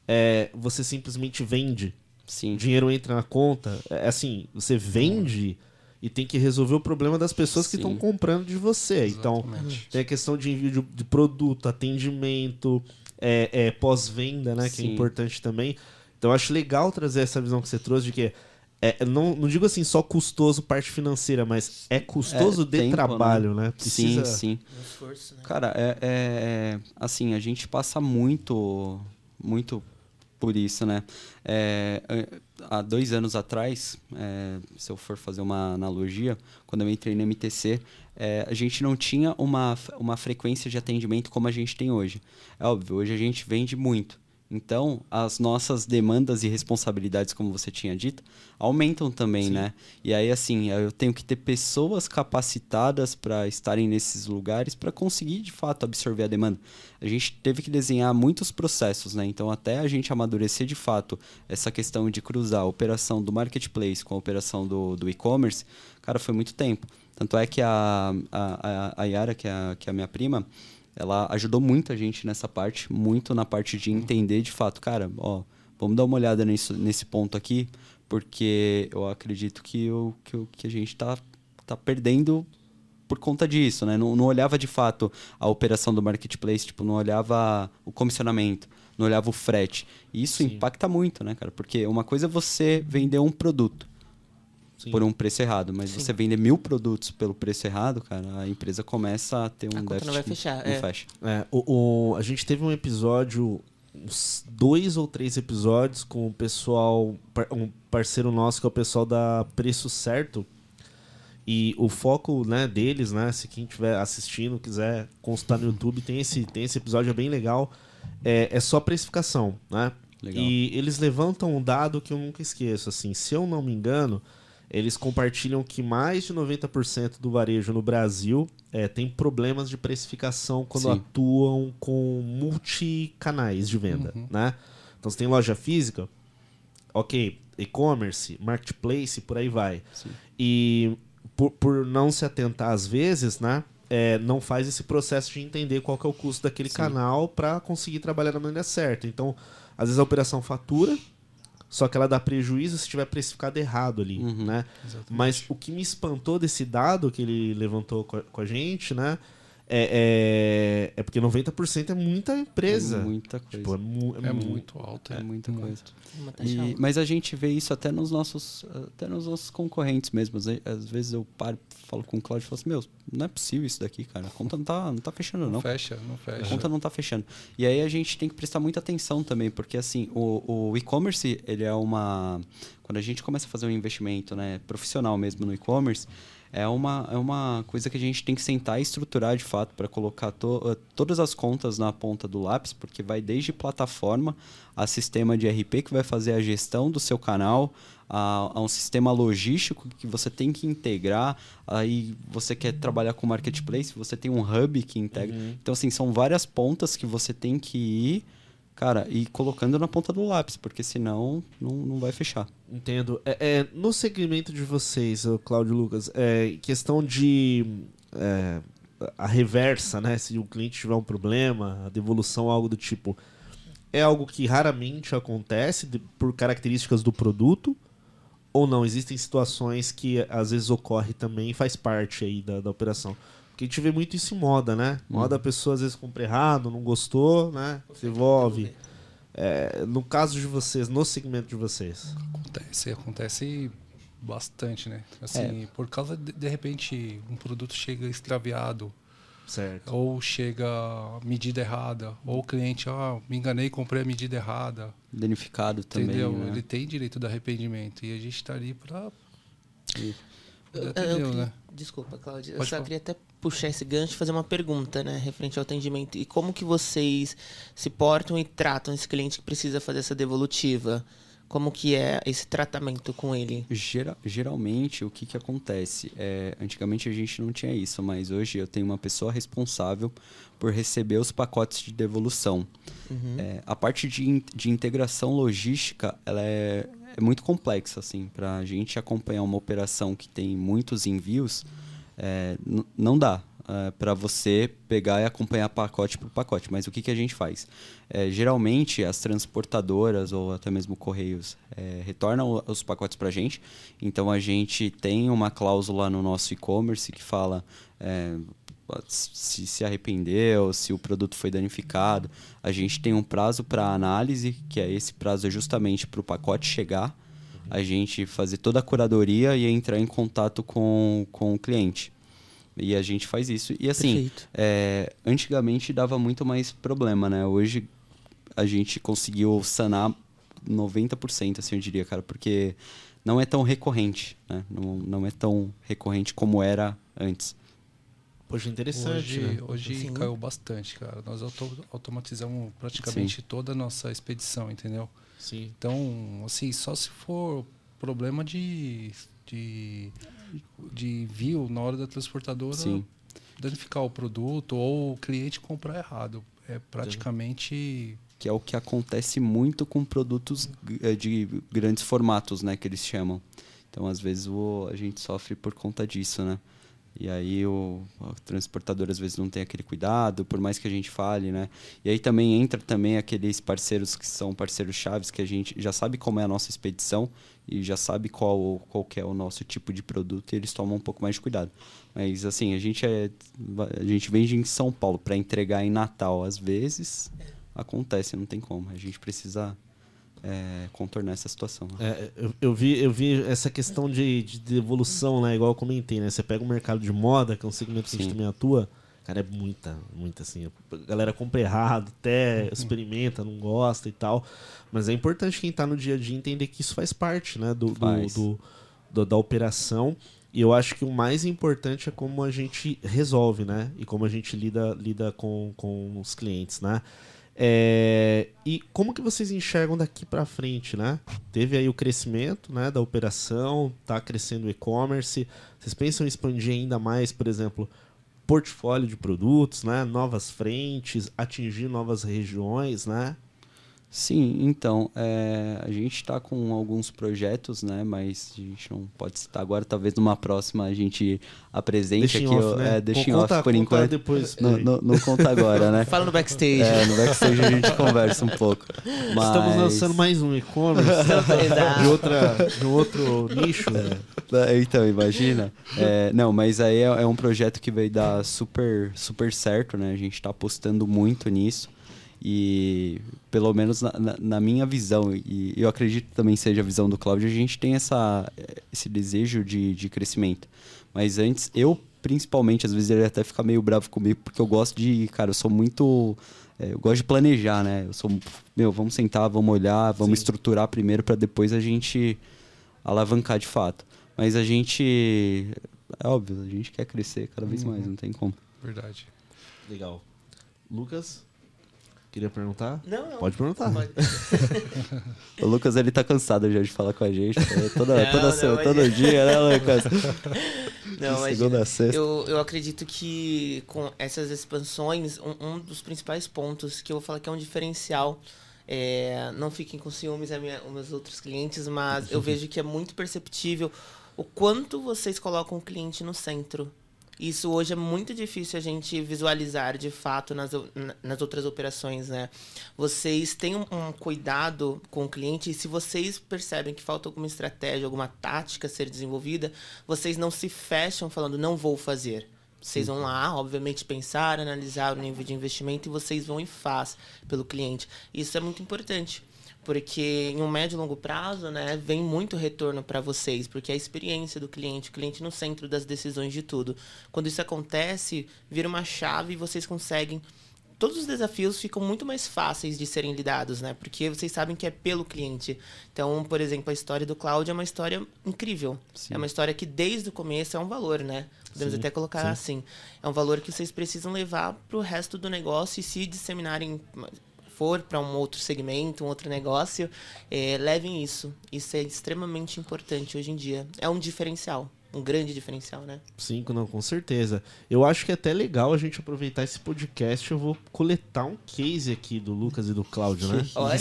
é, você simplesmente vende. Sim. O dinheiro entra na conta. É assim, você vende e tem que resolver o problema das pessoas que estão comprando de você. Então, Exatamente. Então, tem a questão de envio de, de produto, atendimento, é, é pós-venda, né? Sim. Que é importante também. Então, eu acho legal trazer essa visão que você trouxe de que é, não, não digo assim só custoso parte financeira, mas é custoso é, de tempo, trabalho, né? né? Precisa... Sim, sim. Esforço, né? Cara, é, é, é, assim, a gente passa muito, muito por isso, né? É, há dois anos atrás, é, se eu for fazer uma analogia, quando eu entrei no MTC, é, a gente não tinha uma, uma frequência de atendimento como a gente tem hoje. É óbvio, hoje a gente vende muito. Então, as nossas demandas e responsabilidades, como você tinha dito, aumentam também, Sim. né? E aí, assim, eu tenho que ter pessoas capacitadas para estarem nesses lugares para conseguir, de fato, absorver a demanda. A gente teve que desenhar muitos processos, né? Então, até a gente amadurecer, de fato, essa questão de cruzar a operação do marketplace com a operação do, do e-commerce, cara, foi muito tempo. Tanto é que a, a, a Yara, que é a, que é a minha prima, ela ajudou muito a gente nessa parte, muito na parte de entender de fato, cara, ó, vamos dar uma olhada nisso, nesse ponto aqui, porque eu acredito que, o que, que a gente está tá perdendo por conta disso, né? Não, não olhava de fato a operação do marketplace, tipo, não olhava o comissionamento, não olhava o frete. E isso Sim. impacta muito, né, cara? Porque uma coisa é você vender um produto. Sim. por um preço errado. Mas Sim. você vender mil produtos pelo preço errado, cara, a empresa começa a ter um a déficit. Não vai fechar. Não é. fecha. É, o, o, a gente teve um episódio, uns dois ou três episódios com o pessoal, um parceiro nosso que é o pessoal da Preço Certo. E o foco né, deles, né? Se quem estiver assistindo quiser consultar no YouTube, tem esse, tem esse episódio é bem legal. É, é só precificação, né? Legal. E eles levantam um dado que eu nunca esqueço. Assim, se eu não me engano, eles compartilham que mais de 90% do varejo no Brasil é, tem problemas de precificação quando Sim. atuam com multicanais de venda, uhum. né? Então você tem loja física, ok, e-commerce, marketplace, por aí vai. Sim. E por, por não se atentar às vezes, né? É, não faz esse processo de entender qual é o custo daquele Sim. canal para conseguir trabalhar da maneira certa. Então, às vezes a operação fatura, só que ela dá prejuízo se estiver precificado errado ali, uhum, né? Exatamente. Mas o que me espantou desse dado que ele levantou com a, com a gente, né? É, é, é, porque 90% é muita empresa. É muita coisa. Tipo, é, mu é, é muito alto. É, muita coisa. E, mas a gente vê isso até nos nossos, até nos nossos concorrentes mesmo. Às vezes eu paro, falo com o Claudio e falo assim, meu, não é possível isso daqui, cara. A conta não tá, não tá fechando, não. Não fecha, não fecha. A conta não tá fechando. E aí a gente tem que prestar muita atenção também, porque assim, o, o e-commerce, ele é uma... Quando a gente começa a fazer um investimento né, profissional mesmo no e-commerce, é uma, é uma coisa que a gente tem que sentar e estruturar de fato para colocar to, uh, todas as contas na ponta do lápis, porque vai desde plataforma a sistema de RP que vai fazer a gestão do seu canal, a, a, um sistema logístico que você tem que integrar. Aí você quer trabalhar com marketplace, você tem um hub que integra. Uhum. Então, assim, são várias pontas que você tem que ir Cara, e colocando na ponta do lápis, porque senão não, não vai fechar. Entendo. É, é no segmento de vocês, Cláudio Lucas, é questão de é, a reversa, né? Se o cliente tiver um problema, a devolução, algo do tipo. É algo que raramente acontece por características do produto ou não? Existem situações que às vezes ocorre também e faz parte aí da, da operação. Porque a gente vê muito isso em moda, né? Moda a pessoa às vezes compra errado, não gostou, né? Devolve. É, no caso de vocês, no segmento de vocês? Acontece, acontece bastante, né? Assim, é. por causa de, de repente um produto chega extraviado, certo. ou chega medida errada, ou o cliente, ah, me enganei, comprei a medida errada. Danificado também. Entendeu? Né? Ele tem direito de arrependimento e a gente está ali para Entendeu, né? Desculpa, Cláudia. eu só falar. queria até puxar esse gancho e fazer uma pergunta, né, referente ao atendimento. E como que vocês se portam e tratam esse cliente que precisa fazer essa devolutiva? Como que é esse tratamento com ele? Geral, geralmente, o que, que acontece? É, antigamente a gente não tinha isso, mas hoje eu tenho uma pessoa responsável por receber os pacotes de devolução. Uhum. É, a parte de, de integração logística, ela é, é muito complexa, assim. Para a gente acompanhar uma operação que tem muitos envios, é, não dá é, para você pegar e acompanhar pacote por pacote. Mas o que, que a gente faz? É, geralmente, as transportadoras ou até mesmo correios é, retornam os pacotes para a gente. Então, a gente tem uma cláusula no nosso e-commerce que fala se se arrependeu, se o produto foi danificado. A gente tem um prazo para análise, que é esse prazo é justamente para o pacote chegar. A gente fazer toda a curadoria e entrar em contato com, com o cliente. E a gente faz isso. E assim, é, antigamente dava muito mais problema, né? Hoje a gente conseguiu sanar 90%, assim, eu diria, cara, porque não é tão recorrente, né? Não, não é tão recorrente como era antes. Poxa, interessante. Hoje, né? hoje caiu bastante, cara. Nós auto automatizamos praticamente Sim. toda a nossa expedição, entendeu? Sim. Então, assim, só se for problema de, de de view na hora da transportadora Sim. danificar o produto ou o cliente comprar errado. É praticamente que é o que acontece muito com produtos eh, de grandes formatos, né, que eles chamam. Então, às vezes o, a gente sofre por conta disso, né? E aí o, o, transportador às vezes não tem aquele cuidado, por mais que a gente fale, né? E aí também entra também aqueles parceiros que são parceiros chaves que a gente já sabe como é a nossa expedição e já sabe qual qual é o nosso tipo de produto e eles tomam um pouco mais de cuidado. Mas assim, a gente é a gente vende em São Paulo para entregar em Natal às vezes acontece, não tem como. A gente precisa é, contornar essa situação. Né? É, eu, eu, vi, eu vi essa questão de, de devolução, né? Igual eu comentei, né? Você pega o mercado de moda, que é um segmento que a gente também atua, cara, é muita, muita assim. A galera compra errado, até uhum. experimenta, não gosta e tal. Mas é importante quem está no dia a dia entender que isso faz parte, né? Do, do, do, do da operação. E eu acho que o mais importante é como a gente resolve, né? E como a gente lida, lida com, com os clientes, né? É, e como que vocês enxergam daqui para frente, né? Teve aí o crescimento, né, da operação, tá crescendo o e-commerce. Vocês pensam em expandir ainda mais, por exemplo, portfólio de produtos, né, novas frentes, atingir novas regiões, né? Sim, então, é, a gente está com alguns projetos, né? Mas a gente não pode citar agora. Talvez numa próxima a gente apresente deixa aqui. Off, né? é, deixa em off por enquanto. Depois, não, não, não, conta agora, né? Fala no backstage. É, no backstage a gente conversa um pouco. Mas... Estamos lançando mais um e-commerce de, outra, de outro nicho. É. Então, imagina. É, não, mas aí é, é, um projeto que vai dar super, super certo, né? A gente está apostando muito nisso. E pelo menos na, na, na, minha visão, e eu acredito que também seja a visão do Cláudio, a gente tem essa, esse desejo de, de crescimento. Mas antes, eu principalmente, às vezes ele até fica meio bravo comigo, porque eu gosto de, cara, eu sou muito. É, eu gosto de planejar, né? Eu sou, meu, vamos sentar, vamos olhar, vamos Sim. estruturar primeiro para depois a gente alavancar de fato. Mas a gente. É óbvio, a gente quer crescer cada vez uhum. mais, não tem como. Verdade. Legal. Lucas? Queria perguntar? Não, não. Pode perguntar. Pode. o Lucas, ele tá cansado já de falar com a gente. Né? Toda, não, toda, não, todo dia, né, Lucas? Não, mas Segunda sexta. Eu, eu acredito que com essas expansões, um, um dos principais pontos que eu vou falar que é um diferencial é, não fiquem com ciúmes a minha, os meus outros clientes, mas eu vejo que é muito perceptível o quanto vocês colocam o cliente no centro. Isso hoje é muito difícil a gente visualizar de fato nas, nas outras operações, né? Vocês têm um, um cuidado com o cliente e se vocês percebem que falta alguma estratégia, alguma tática a ser desenvolvida, vocês não se fecham falando não vou fazer. Vocês vão lá, obviamente, pensar, analisar o nível de investimento e vocês vão e faz pelo cliente. Isso é muito importante porque em um médio e longo prazo, né, vem muito retorno para vocês, porque é a experiência do cliente, o cliente no centro das decisões de tudo. Quando isso acontece, vira uma chave e vocês conseguem todos os desafios ficam muito mais fáceis de serem lidados, né? Porque vocês sabem que é pelo cliente. Então, por exemplo, a história do cloud é uma história incrível. Sim. É uma história que desde o começo é um valor, né? Podemos sim, até colocar sim. assim. É um valor que vocês precisam levar para o resto do negócio e se disseminarem for para um outro segmento, um outro negócio, é, levem isso. Isso é extremamente importante hoje em dia. É um diferencial um grande diferencial, né? Sim, não, com certeza. Eu acho que é até legal a gente aproveitar esse podcast. Eu vou coletar um case aqui do Lucas e do Cláudio, né? Olha,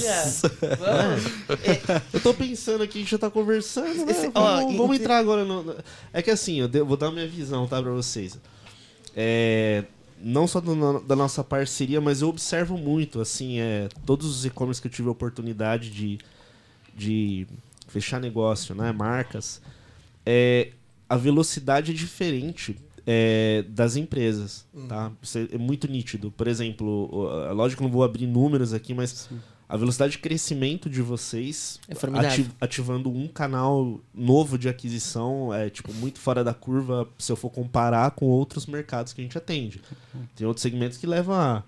vamos. É. Eu tô pensando aqui, a gente já tá conversando, né? Esse, vamos, vamos entrar agora no... É que assim, eu vou dar minha visão, tá, pra vocês. É, não só do, da nossa parceria, mas eu observo muito, assim, é, todos os e-commerce que eu tive a oportunidade de, de fechar negócio, né, marcas, é, a velocidade é diferente é, das empresas, uhum. tá? Isso é, é muito nítido. Por exemplo, lógico que não vou abrir números aqui, mas... Sim a velocidade de crescimento de vocês é ativ ativando um canal novo de aquisição é tipo muito fora da curva se eu for comparar com outros mercados que a gente atende. Tem outros segmentos que levam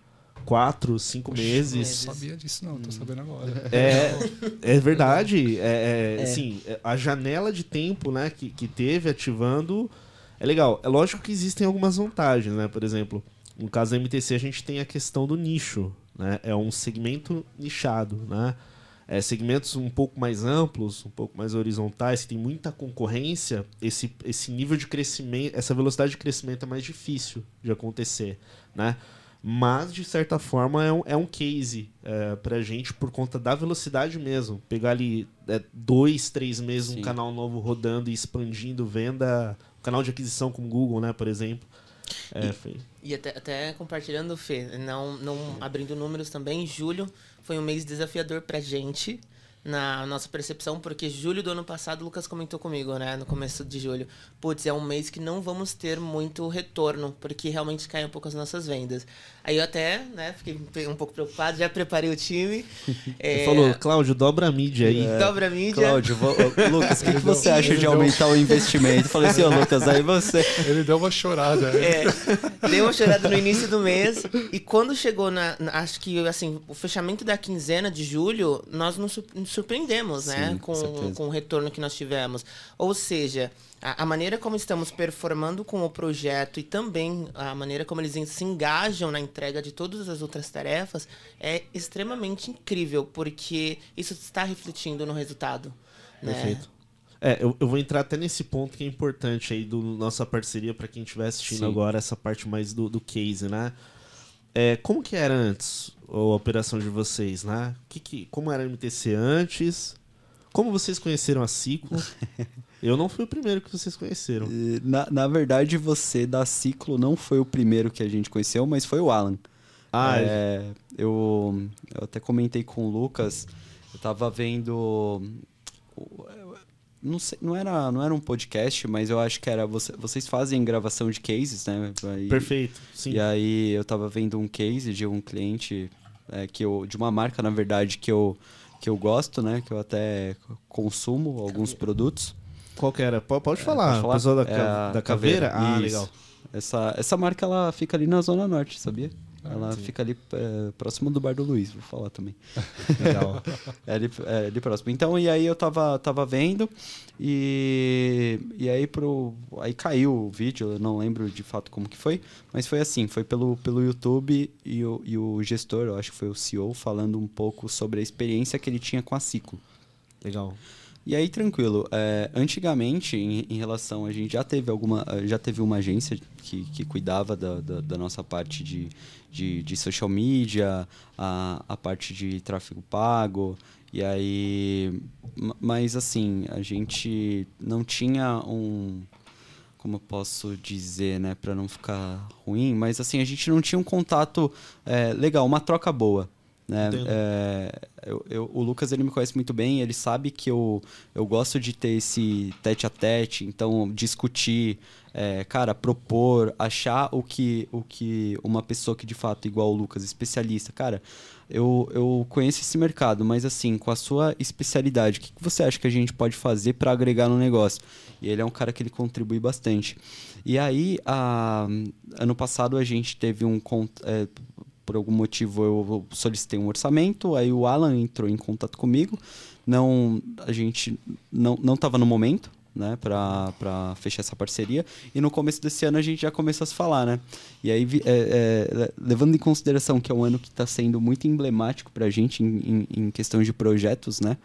quatro, cinco Oxi, meses. Não sabia disso não, tô sabendo agora. É, é verdade. É, é, é. Assim, a janela de tempo né, que, que teve ativando é legal. É lógico que existem algumas vantagens, né? Por exemplo, no caso da MTC a gente tem a questão do nicho. Né? É um segmento nichado. Né? É, segmentos um pouco mais amplos, um pouco mais horizontais, que tem muita concorrência, esse, esse nível de crescimento, essa velocidade de crescimento é mais difícil de acontecer. Né? Mas, de certa forma, é um, é um case é, para a gente por conta da velocidade mesmo. Pegar ali é, dois, três meses Sim. um canal novo rodando e expandindo venda, um canal de aquisição como Google, né, por exemplo. É, e, e até, até, compartilhando, Fê, não, não abrindo números também, julho foi um mês desafiador pra gente na nossa percepção, porque julho do ano passado, o Lucas comentou comigo, né, no começo de julho, putz, é um mês que não vamos ter muito retorno, porque realmente cai um pouco as nossas vendas. Aí eu até, né, fiquei um pouco preocupado, já preparei o time. é... falou, Cláudio, dobra a mídia aí. É. Dobra a mídia. Cláudio, vou, Lucas, o que, que, você acha de aumentar o investimento? Falei assim, ô Lucas, aí você... Ele deu uma chorada. É, deu uma chorada no início do mês, e quando chegou na, na, acho que, assim, o fechamento da quinzena de julho, nós nos surpreendemos, né, Sim, né, com, com o retorno que nós tivemos. Ou seja, a, a, maneira como estamos performando com o projeto e também a maneira como eles se engajam na entrega de todas as outras tarefas é extremamente incrível, porque isso está refletindo no resultado. Né? Perfeito. É, eu, eu, vou entrar até nesse ponto que é importante aí do nossa parceria para quem estiver assistindo Sim. agora, essa parte mais do, do case, né? É, como que era antes a operação de vocês, né? Que, que, como era a MTC antes? Como vocês conheceram a Ciclo? Eu não fui o primeiro que vocês conheceram. Na, na verdade, você da Ciclo não foi o primeiro que a gente conheceu, mas foi o Alan. Ah, é, é. eu, eu até comentei com o Lucas, eu tava vendo. Não, sei, não, era, não era um podcast, mas eu acho que era. Você, vocês fazem gravação de cases, né? Perfeito, sim. E aí eu tava vendo um case de um cliente, é, que eu, de uma marca, na verdade, que eu, que eu gosto, né? Que eu até consumo alguns produtos. Qual que era? Pode, pode falar. É, pode falar? da, é da caveira? caveira? Ah, Isso. legal. Essa, essa marca ela fica ali na Zona Norte, sabia? Ela sim. fica ali é, próximo do Bar do Luiz, vou falar também. Legal. é, ali, é ali próximo. Então, e aí eu tava, tava vendo e, e aí pro aí caiu o vídeo, eu não lembro de fato como que foi, mas foi assim, foi pelo, pelo YouTube e o, e o gestor, eu acho que foi o CEO, falando um pouco sobre a experiência que ele tinha com a Ciclo. Legal. E aí, tranquilo. É, antigamente, em, em, relação, a gente já teve alguma. Eh, já teve uma agência que, que cuidava da, da, da nossa parte de, de, de, social media, a, a parte de tráfego pago. E aí. Mas assim, a gente não tinha um como eu posso dizer, né, para não ficar ruim, mas assim, a gente não tinha um contato é, legal, uma troca boa. Né? É, eu, eu, o Lucas ele me conhece muito bem, ele sabe que eu, eu gosto de ter esse tete a tete, então discutir, é, cara, propor, achar o que, o que uma pessoa que de fato, igual o Lucas, especialista, cara, eu, eu conheço esse mercado, mas assim, com a sua especialidade, o que, que você acha que a gente pode fazer para agregar no negócio? E ele é um cara que ele contribui bastante. E aí, a, ano passado a gente teve um. É, por algum motivo eu solicitei um orçamento, aí o Alan entrou em contato comigo. Não, a gente não não estava no momento, né, para fechar essa parceria. E no começo desse ano a gente já começou a se falar, né? E aí, é, é, levando em consideração que é um ano que está sendo muito emblemático para a gente em, em, em questão de projetos, né?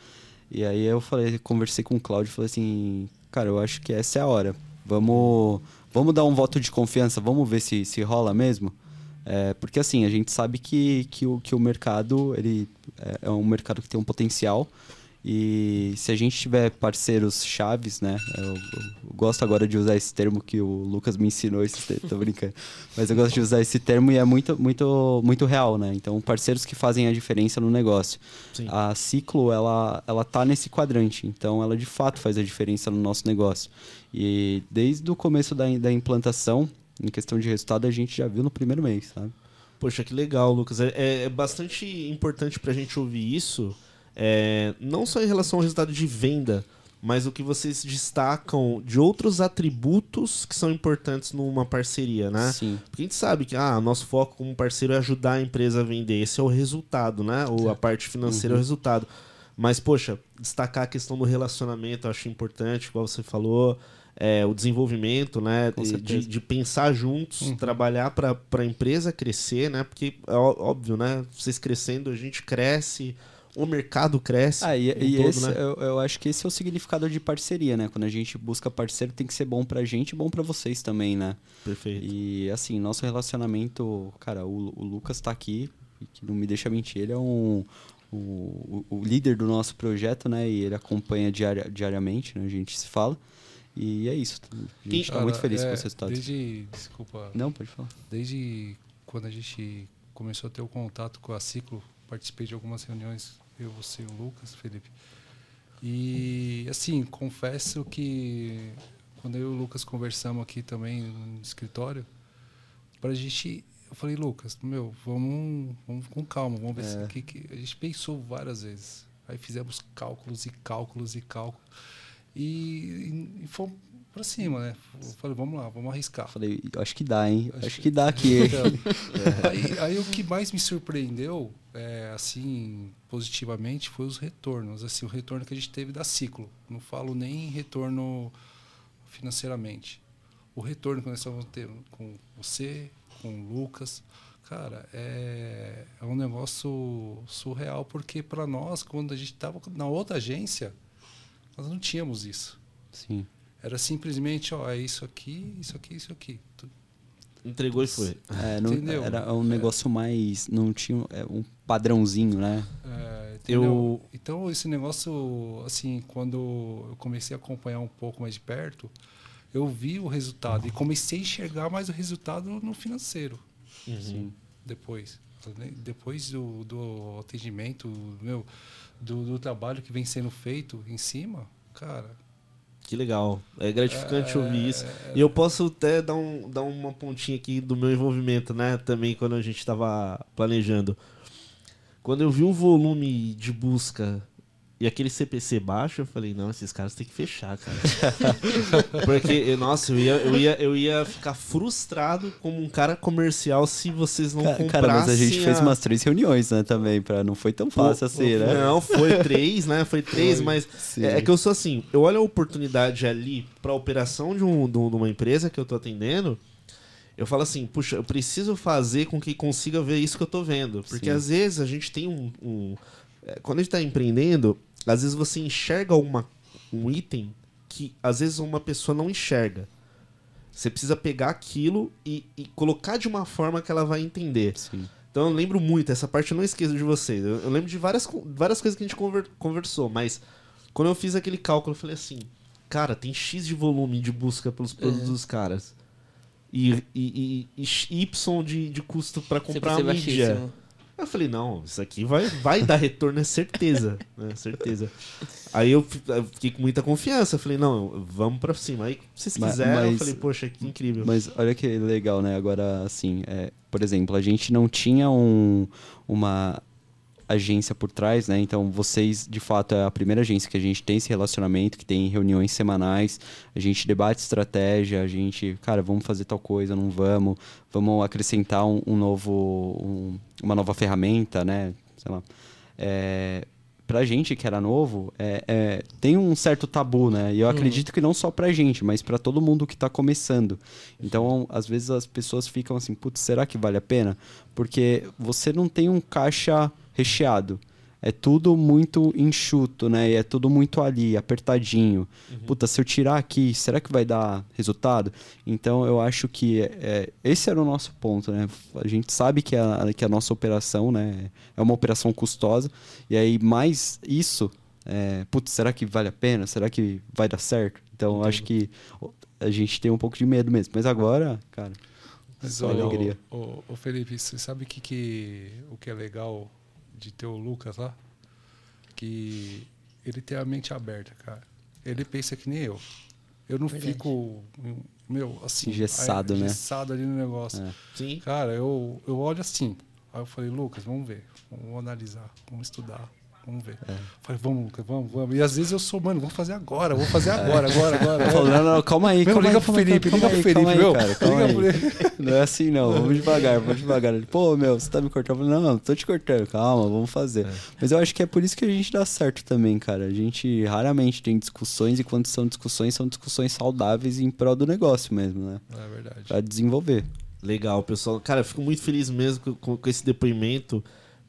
E aí eu falei, conversei com o Claudio e falei assim, cara, eu acho que essa é a hora. Vamos, vamos dar um voto de confiança, vamos ver se, se rola mesmo. É, porque assim, a gente sabe que, que, o, que o mercado ele é, é um mercado que tem um potencial. E se a gente tiver parceiros chaves, né? Eu, eu, gosto agora de usar esse termo que o Lucas me ensinou, esse, tô brincando. Mas eu gosto de usar esse termo e é muito, muito, muito real, né? Então, parceiros que fazem a diferença no negócio. Sim. A Ciclo, ela, ela tá nesse quadrante. Então, ela de fato faz a diferença no nosso negócio. E desde o começo da, da implantação, em questão de resultado, a gente já viu no primeiro mês, sabe? Poxa, que legal, Lucas. É, é bastante importante para a gente ouvir isso, é, não só em relação ao resultado de venda, mas o que vocês destacam de outros atributos que são importantes numa parceria, né? Sim. Porque a gente sabe que ah, nosso foco como parceiro é ajudar a empresa a vender. Esse é o resultado, né? Ou a parte financeira uhum. é o uhum. resultado. Mas, poxa, destacar a questão do relacionamento eu acho importante, igual você falou é, o desenvolvimento, né? De, de, pensar juntos, uhum. trabalhar para a empresa crescer, né? Porque é óbvio, né? Vocês crescendo, a gente cresce, o mercado cresce. Ah, e, e todo, esse, né? eu, eu, acho que esse é o significado de parceria, né? Quando a gente busca parceiro, tem que ser bom pra gente e bom pra vocês também, né? Perfeito. E assim, nosso relacionamento, cara, o, o Lucas tá aqui, que não me deixa mentir, ele é um. O, o, líder do nosso projeto, né? E ele acompanha diari diariamente, né? A gente se fala. E é isso. A gente está muito feliz é, com os resultados. Desde. Desculpa. Não, pode falar. Desde quando a gente começou a ter o contato com a Ciclo, participei de algumas reuniões, eu, você e o Lucas, Felipe. E, assim, confesso que quando eu e o Lucas conversamos aqui também no escritório, para a gente. Eu falei, Lucas, meu, vamos, vamos com calma, vamos ver é. se. Que, que, a gente pensou várias vezes. Aí fizemos cálculos e cálculos e cálculos. E, e fomos pra cima, né? falei, vamos lá, vamos arriscar. Falei, acho que dá, hein? Acho, acho que dá aqui. Então, é. aí, aí, o que mais me surpreendeu, é, assim, positivamente, foi os retornos. Assim, o retorno que a gente teve da ciclo. Não falo nem retorno financeiramente. O retorno que nós estamos tendo com você, com o Lucas, cara, é, é um negócio surreal, porque para nós, quando a gente estava na outra agência, nós não tínhamos isso. Sim. Era simplesmente, ó, é isso aqui, isso aqui, isso aqui. Entregou e foi. É, não, entendeu? Era um negócio é. mais. Não tinha é, um padrãozinho, né? É, eu... Então, esse negócio, assim, quando eu comecei a acompanhar um pouco mais de perto, eu vi o resultado e comecei a enxergar mais o resultado no financeiro. Uhum. Depois. Depois do, do atendimento, meu do, do trabalho que vem sendo feito em cima, cara, que legal. É gratificante é... ouvir isso. E eu posso até dar, um, dar uma pontinha aqui do meu envolvimento, né? Também quando a gente estava planejando. Quando eu vi o volume de busca e aquele CPC baixo, eu falei, não, esses caras têm que fechar, cara. Porque, nossa, eu ia, eu, ia, eu ia ficar frustrado como um cara comercial se vocês não cara, comprassem... Cara, mas a gente a... fez umas três reuniões, né, também, pra... não foi tão fácil pô, assim, pô, né? Não, foi três, né, foi três, foi, mas é, é, que eu sou assim, eu olho a oportunidade ali pra operação de, um, de uma empresa que eu tô atendendo, eu falo assim, puxa, eu preciso fazer com que consiga ver isso que eu tô vendo. Porque Sim. às vezes a gente tem um, um é, quando a gente está empreendendo, às vezes você enxerga uma, um item que às vezes uma pessoa não enxerga. Você precisa pegar aquilo e, e colocar de uma forma que ela vai entender. Sim. Então eu lembro muito, essa parte eu não esqueço de vocês. Eu, eu, lembro de várias, várias coisas que a gente conver, conversou, mas quando eu fiz aquele cálculo, eu falei assim: cara, tem X de volume de busca pelos produtos É. dos caras. E, e, e- e Y de, de custo Sempre comprar a mídia. baixíssimo. Eu falei, não, isso aqui vai, vai dar retorno, é certeza. né, certeza. Aí eu fi- eu fiquei com muita confiança. Falei, não, vamos pra cima. Aí, se vocês quiserem, eu mas- falei, poxa, que incrível. Mas olha que legal, né? Agora, assim, é, por exemplo, a gente não tinha um, uma agência por trás, né? Então, vocês, de fato, é a primeira agência que a gente tem esse relacionamento, que tem reuniões semanais, a gente debate estratégia, a gente, cara, vamos fazer tal coisa, não vamos, vamos acrescentar um, um novo, um- uma nova ferramenta, né? Sei lá. É, pra gente que era novo, é, é, tem um certo tabu, né? E eu acredito que não só pra gente, mas pra todo mundo que tá começando. Então, às vezes as pessoas ficam assim, putz, será que vale a pena? Porque você não tem um caixa recheado. É tudo muito enxuto, né? E é tudo muito ali, apertadinho. Puta, se eu tirar aqui, será que vai dar resultado? Então, eu acho que é, esse era o nosso ponto, né? A gente sabe que a, que a nossa operação, né? É uma operação custosa. E aí, mais isso, é, putz, será que vale a pena? Será que vai dar certo? Então, eu acho que a gente tem um pouco de medo mesmo. Mas agora, cara, Mas, só ô, alegria. ô, ô, Felipe, você sabe que, que, o que é legal de ter o Lucas lá? Que ele tem a mente aberta, cara. Ele pensa que nem eu. Eu não Verdade. fico, meu, assim... Engessado, aí, né? Engessado ali no negócio. É. Sim. Cara, eu, eu olho assim. Aí eu falei, Lucas, vamos ver. Vamos analisar. Vamos estudar. Vamos ver. É. Falei, vamos, Lucas, vamos, vamos. E às vezes eu sou, mano, vamos fazer agora, vamos fazer agora, agora, agora. Eu falo, não, não, calma aí, Meu, calma liga aí, pro Felipe, calma liga aí, pro calma Felipe, aí, meu. cara, calma Liga aí. pro Não é assim não, vamos devagar, vamos devagar. Ele, pô, meu, você tá me cortando? Eu falei, não, não, tô te cortando, calma, vamos fazer. Mas eu acho que é por isso que a gente dá certo também, cara. A gente raramente tem discussões e quando são discussões, são discussões saudáveis em prol do negócio mesmo, né? É verdade. Pra desenvolver. Legal, pessoal. Cara, eu fico muito feliz mesmo com, com esse depoimento,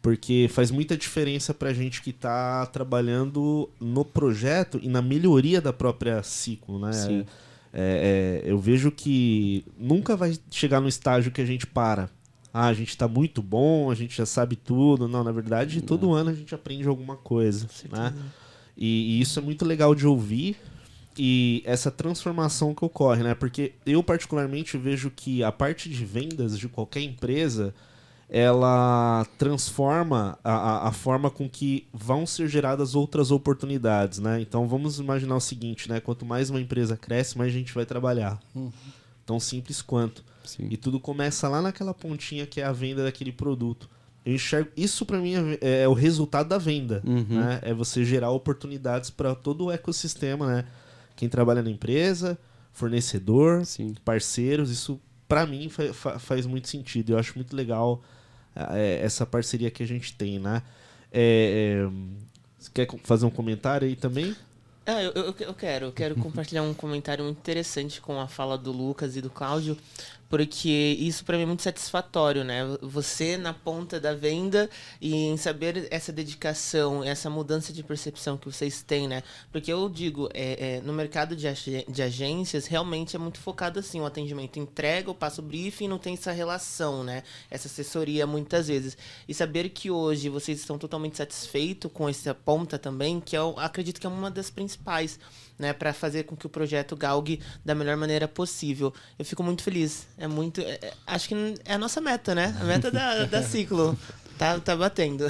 porque faz muita diferença pra gente que tá trabalhando no projeto e na melhoria da própria ciclo, né? Sim. É, é, eu vejo que nunca vai chegar no estágio que a gente para. Ah, a gente tá muito bom, a gente já sabe tudo. Não, na verdade, todo ano a gente aprende alguma coisa, né? E, e isso é muito legal de ouvir e essa transformação que ocorre, né? Porque eu particularmente vejo que a parte de vendas de qualquer empresa ela transforma a, a, a forma com que vão ser geradas outras oportunidades, né? Então vamos imaginar o seguinte, né? Quanto mais uma empresa cresce, mais gente vai trabalhar. Tão simples quanto. Sim. E tudo começa lá naquela pontinha que é a venda daquele produto. Eu enxergo isso para mim é, é o resultado da venda, Uhum. né? É você gerar oportunidades para todo o ecossistema, né? Quem trabalha na empresa, fornecedor, Sim. parceiros, isso para mim fa- fa- faz muito sentido. Eu acho muito legal é, essa parceria que a gente tem, né? É, é, você quer fazer um comentário aí também? Ah, eu, eu, eu quero. Eu quero compartilhar um comentário muito interessante com a fala do Lucas e do Cláudio, porque isso para mim é muito satisfatório, né? Você na ponta da venda e em saber essa dedicação, essa mudança de percepção que vocês têm, né? Porque eu digo, é, é, no mercado de, ag- de agências, realmente é muito focado assim, o atendimento entrega, eu passo o briefing, não tem essa relação, né? Essa assessoria muitas vezes. E saber que hoje vocês estão totalmente satisfeitos com essa ponta também, que eu acredito que é uma das principais, né, para fazer com que o projeto galgue da melhor maneira possível. Eu fico muito feliz. É muito, é- é- acho que é a nossa meta, né? A meta da, da ciclo. Tá, tá batendo.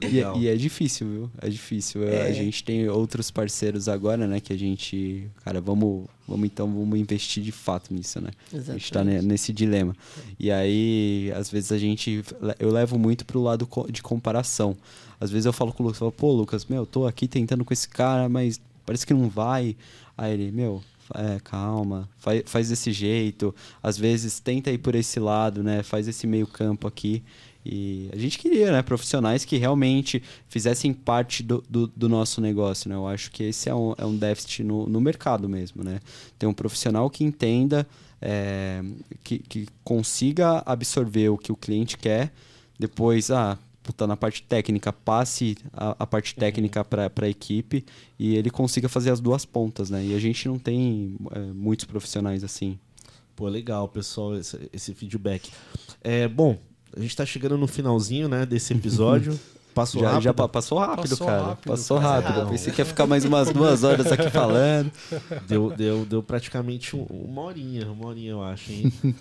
E, é- e é difícil, viu? É difícil. É. A gente tem outros parceiros agora, né? Que a gente. Cara, vamos, vamos então vamos investir de fato nisso, né? A gente tá ne- Exatamente. nesse dilema. E aí, às vezes a gente. Eu levo muito pro lado de comparação. Às vezes eu falo com o Lucas, eu falo, pô, Lucas, meu, tô aqui tentando com esse cara, mas parece que não vai. Aí ele, meu, é, calma, faz, faz desse jeito. Às vezes tenta ir por esse lado, né? Faz esse meio campo aqui. E a gente queria, né? Profissionais que realmente fizessem parte do, do, do nosso negócio, né? Eu acho que esse é um, é um déficit no, no mercado mesmo, né? Ter um profissional que entenda, é, que, que consiga absorver o que o cliente quer, depois, ah, puta, na parte técnica, passe a, a parte técnica para a equipe e ele consiga fazer as duas pontas, né? E a gente não tem é, muitos profissionais assim. Pô, legal, pessoal, esse, esse feedback. É, bom, a gente tá chegando no finalzinho, né, desse episódio. Passou já, rápido? Já passou rápido, Passou cara. rápido, passou cara. rápido. Eu pensei que ia ficar mais umas duas horas aqui falando. Deu, deu, deu praticamente um- uma horinha, uma horinha, eu acho, hein?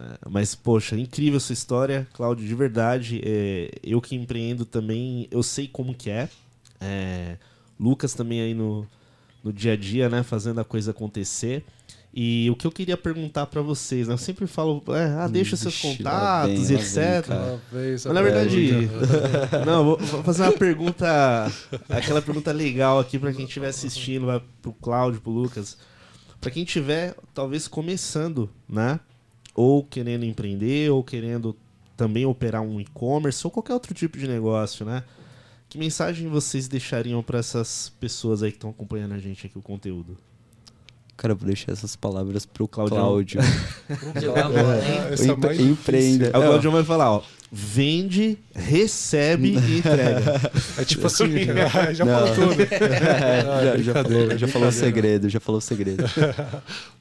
É, mas, poxa, incrível essa história, Cláudio, de verdade. é, eu que empreendo também, eu sei como que é. É, Lucas também aí no, no dia a dia, né, fazendo a coisa acontecer. E o que eu queria perguntar pra vocês, né? Eu sempre falo, é, ah, deixa seus Vixe, contatos e etc. Mas na verdade, não, vou, vou fazer uma pergunta, aquela pergunta legal aqui pra quem estiver assistindo, vai pro Cláudio, pro Lucas. Pra quem estiver, talvez, começando, né? Ou querendo empreender, ou querendo também operar um e-commerce, ou qualquer outro tipo de negócio, né? Que mensagem vocês deixariam pra essas pessoas aí que estão acompanhando a gente aqui, o conteúdo? Cara, eu vou deixar essas palavras pro Claudião. Cláudio. Essa é Empre- mais empreenda. Aí o É, Claudio vai falar, ó. Vende, recebe e entrega. É tipo assim, já Não. falou tudo. É, já, já falou, já falou o segredo, já falou o segredo.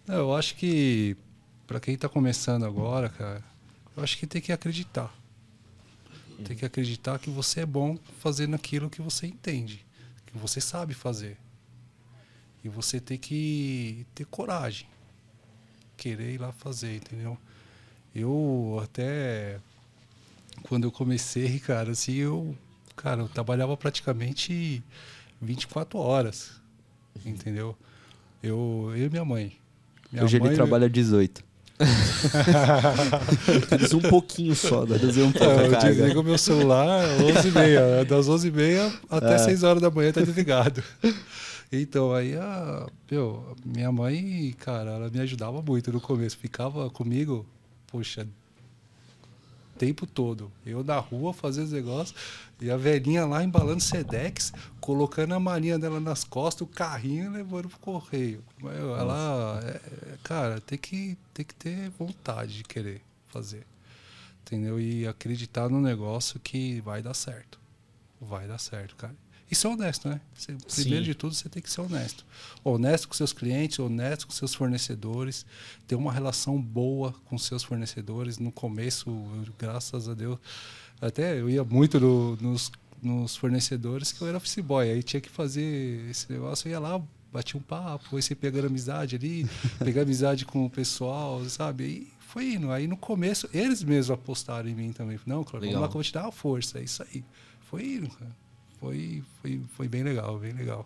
Não, eu acho que pra quem tá começando agora, cara, eu acho que tem que acreditar. Tem que acreditar que você é bom fazendo aquilo que você entende, que você sabe fazer. E você tem que ter coragem. Querer ir lá fazer, entendeu? Eu até quando eu comecei, cara, assim, eu, cara, eu trabalhava praticamente 24 horas. Entendeu? Eu, eu e minha mãe. Minha Hoje mãe- ele trabalha 18. Reduzir um pouquinho só. Da... Reduzir um pouco É, eu desligo meu celular às 11h30. Das 11h30 até É. 6 horas da manhã tá desligado. Então, aí a. Meu, minha mãe, cara, ela me ajudava muito no começo. Ficava comigo, poxa, tempo todo. Eu na rua fazendo os negócios e a velhinha lá embalando Sedex, colocando a malinha dela nas costas, o carrinho e levando pro correio. Ela, é- é, cara, tem que, tem que ter vontade de querer fazer entendeu? E acreditar no negócio que vai dar certo. Vai dar certo, cara. E ser honesto, né? Você- primeiro de tudo, você tem que ser honesto. Honesto com seus clientes, honesto com seus fornecedores, ter uma relação boa com seus fornecedores. No começo, eu, graças a Deus, até eu ia muito no- nos, nos fornecedores que eu era office boy. Aí tinha que fazer esse negócio, eu ia lá, batia um papo, foi se pegando amizade ali, pegar amizade com o pessoal, sabe? E foi indo. Aí no começo, eles mesmos apostaram em mim também. Não, Cláudio, vamos lá que eu vou te dar uma força. É isso aí. Foi indo, cara. Foi, foi, foi bem legal, bem legal.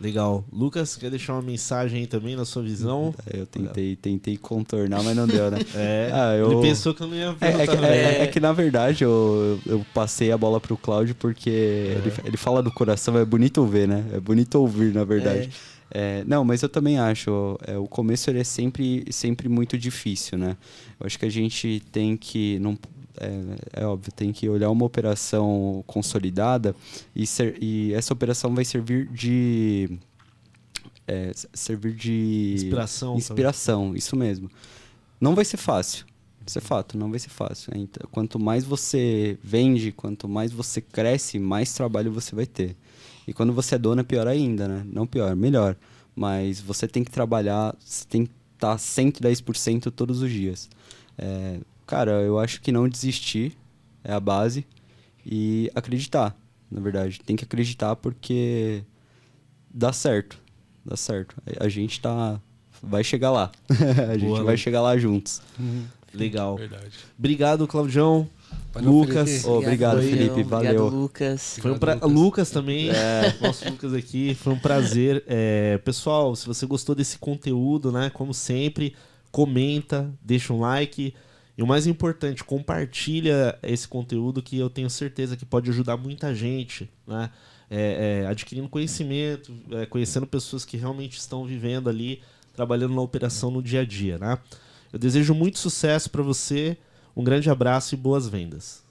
Legal. Lucas, quer deixar uma mensagem aí também na sua visão? É, Eu tentei, tentei contornar, mas não deu, né? É, Ah, eu- ele pensou que eu não ia É, é que, é- é que, na verdade eu, eu passei a bola pro Cláudio porque ele, ele fala do coração, é bonito ver, né? É bonito ouvir, na verdade. É, não, mas eu também acho, é, o começo ele é sempre, sempre muito difícil, né? Eu acho que a gente tem que, não, é, é óbvio, tem que olhar uma operação consolidada e, ser, e essa operação vai servir de... é, servir de... Inspiração. Inspiração, isso mesmo. Não vai ser fácil. Isso é fato, não vai ser fácil. Então, quanto mais você vende, quanto mais você cresce, mais trabalho você vai ter. E quando você é dono, é pior ainda, né? Não pior, melhor. Mas você tem que trabalhar, você tem que estar 110% todos os dias. É, cara, eu acho que não desistir é a base e acreditar, na verdade. Tem que acreditar porque dá certo. Dá certo. A, gente tá. Vai chegar lá. a gente Boa, vai Lu. chegar lá juntos. Legal. Verdade. Obrigado, Claudião. Valeu, Lucas. Felipe. Ô, obrigado. Felipe, valeu. Obrigado, Lucas. Foi um pra... Obrigado, Lucas. Lucas. também, É. nosso Lucas aqui, foi um prazer. É, pessoal, se você gostou desse conteúdo, né, como sempre, comenta, deixa um like e o mais importante, compartilha esse conteúdo que eu tenho certeza que pode ajudar muita gente, né, é, é, adquirindo conhecimento, é, conhecendo pessoas que realmente estão vivendo ali, trabalhando na operação no dia a dia, né. Eu desejo muito sucesso para você, um grande abraço e boas vendas.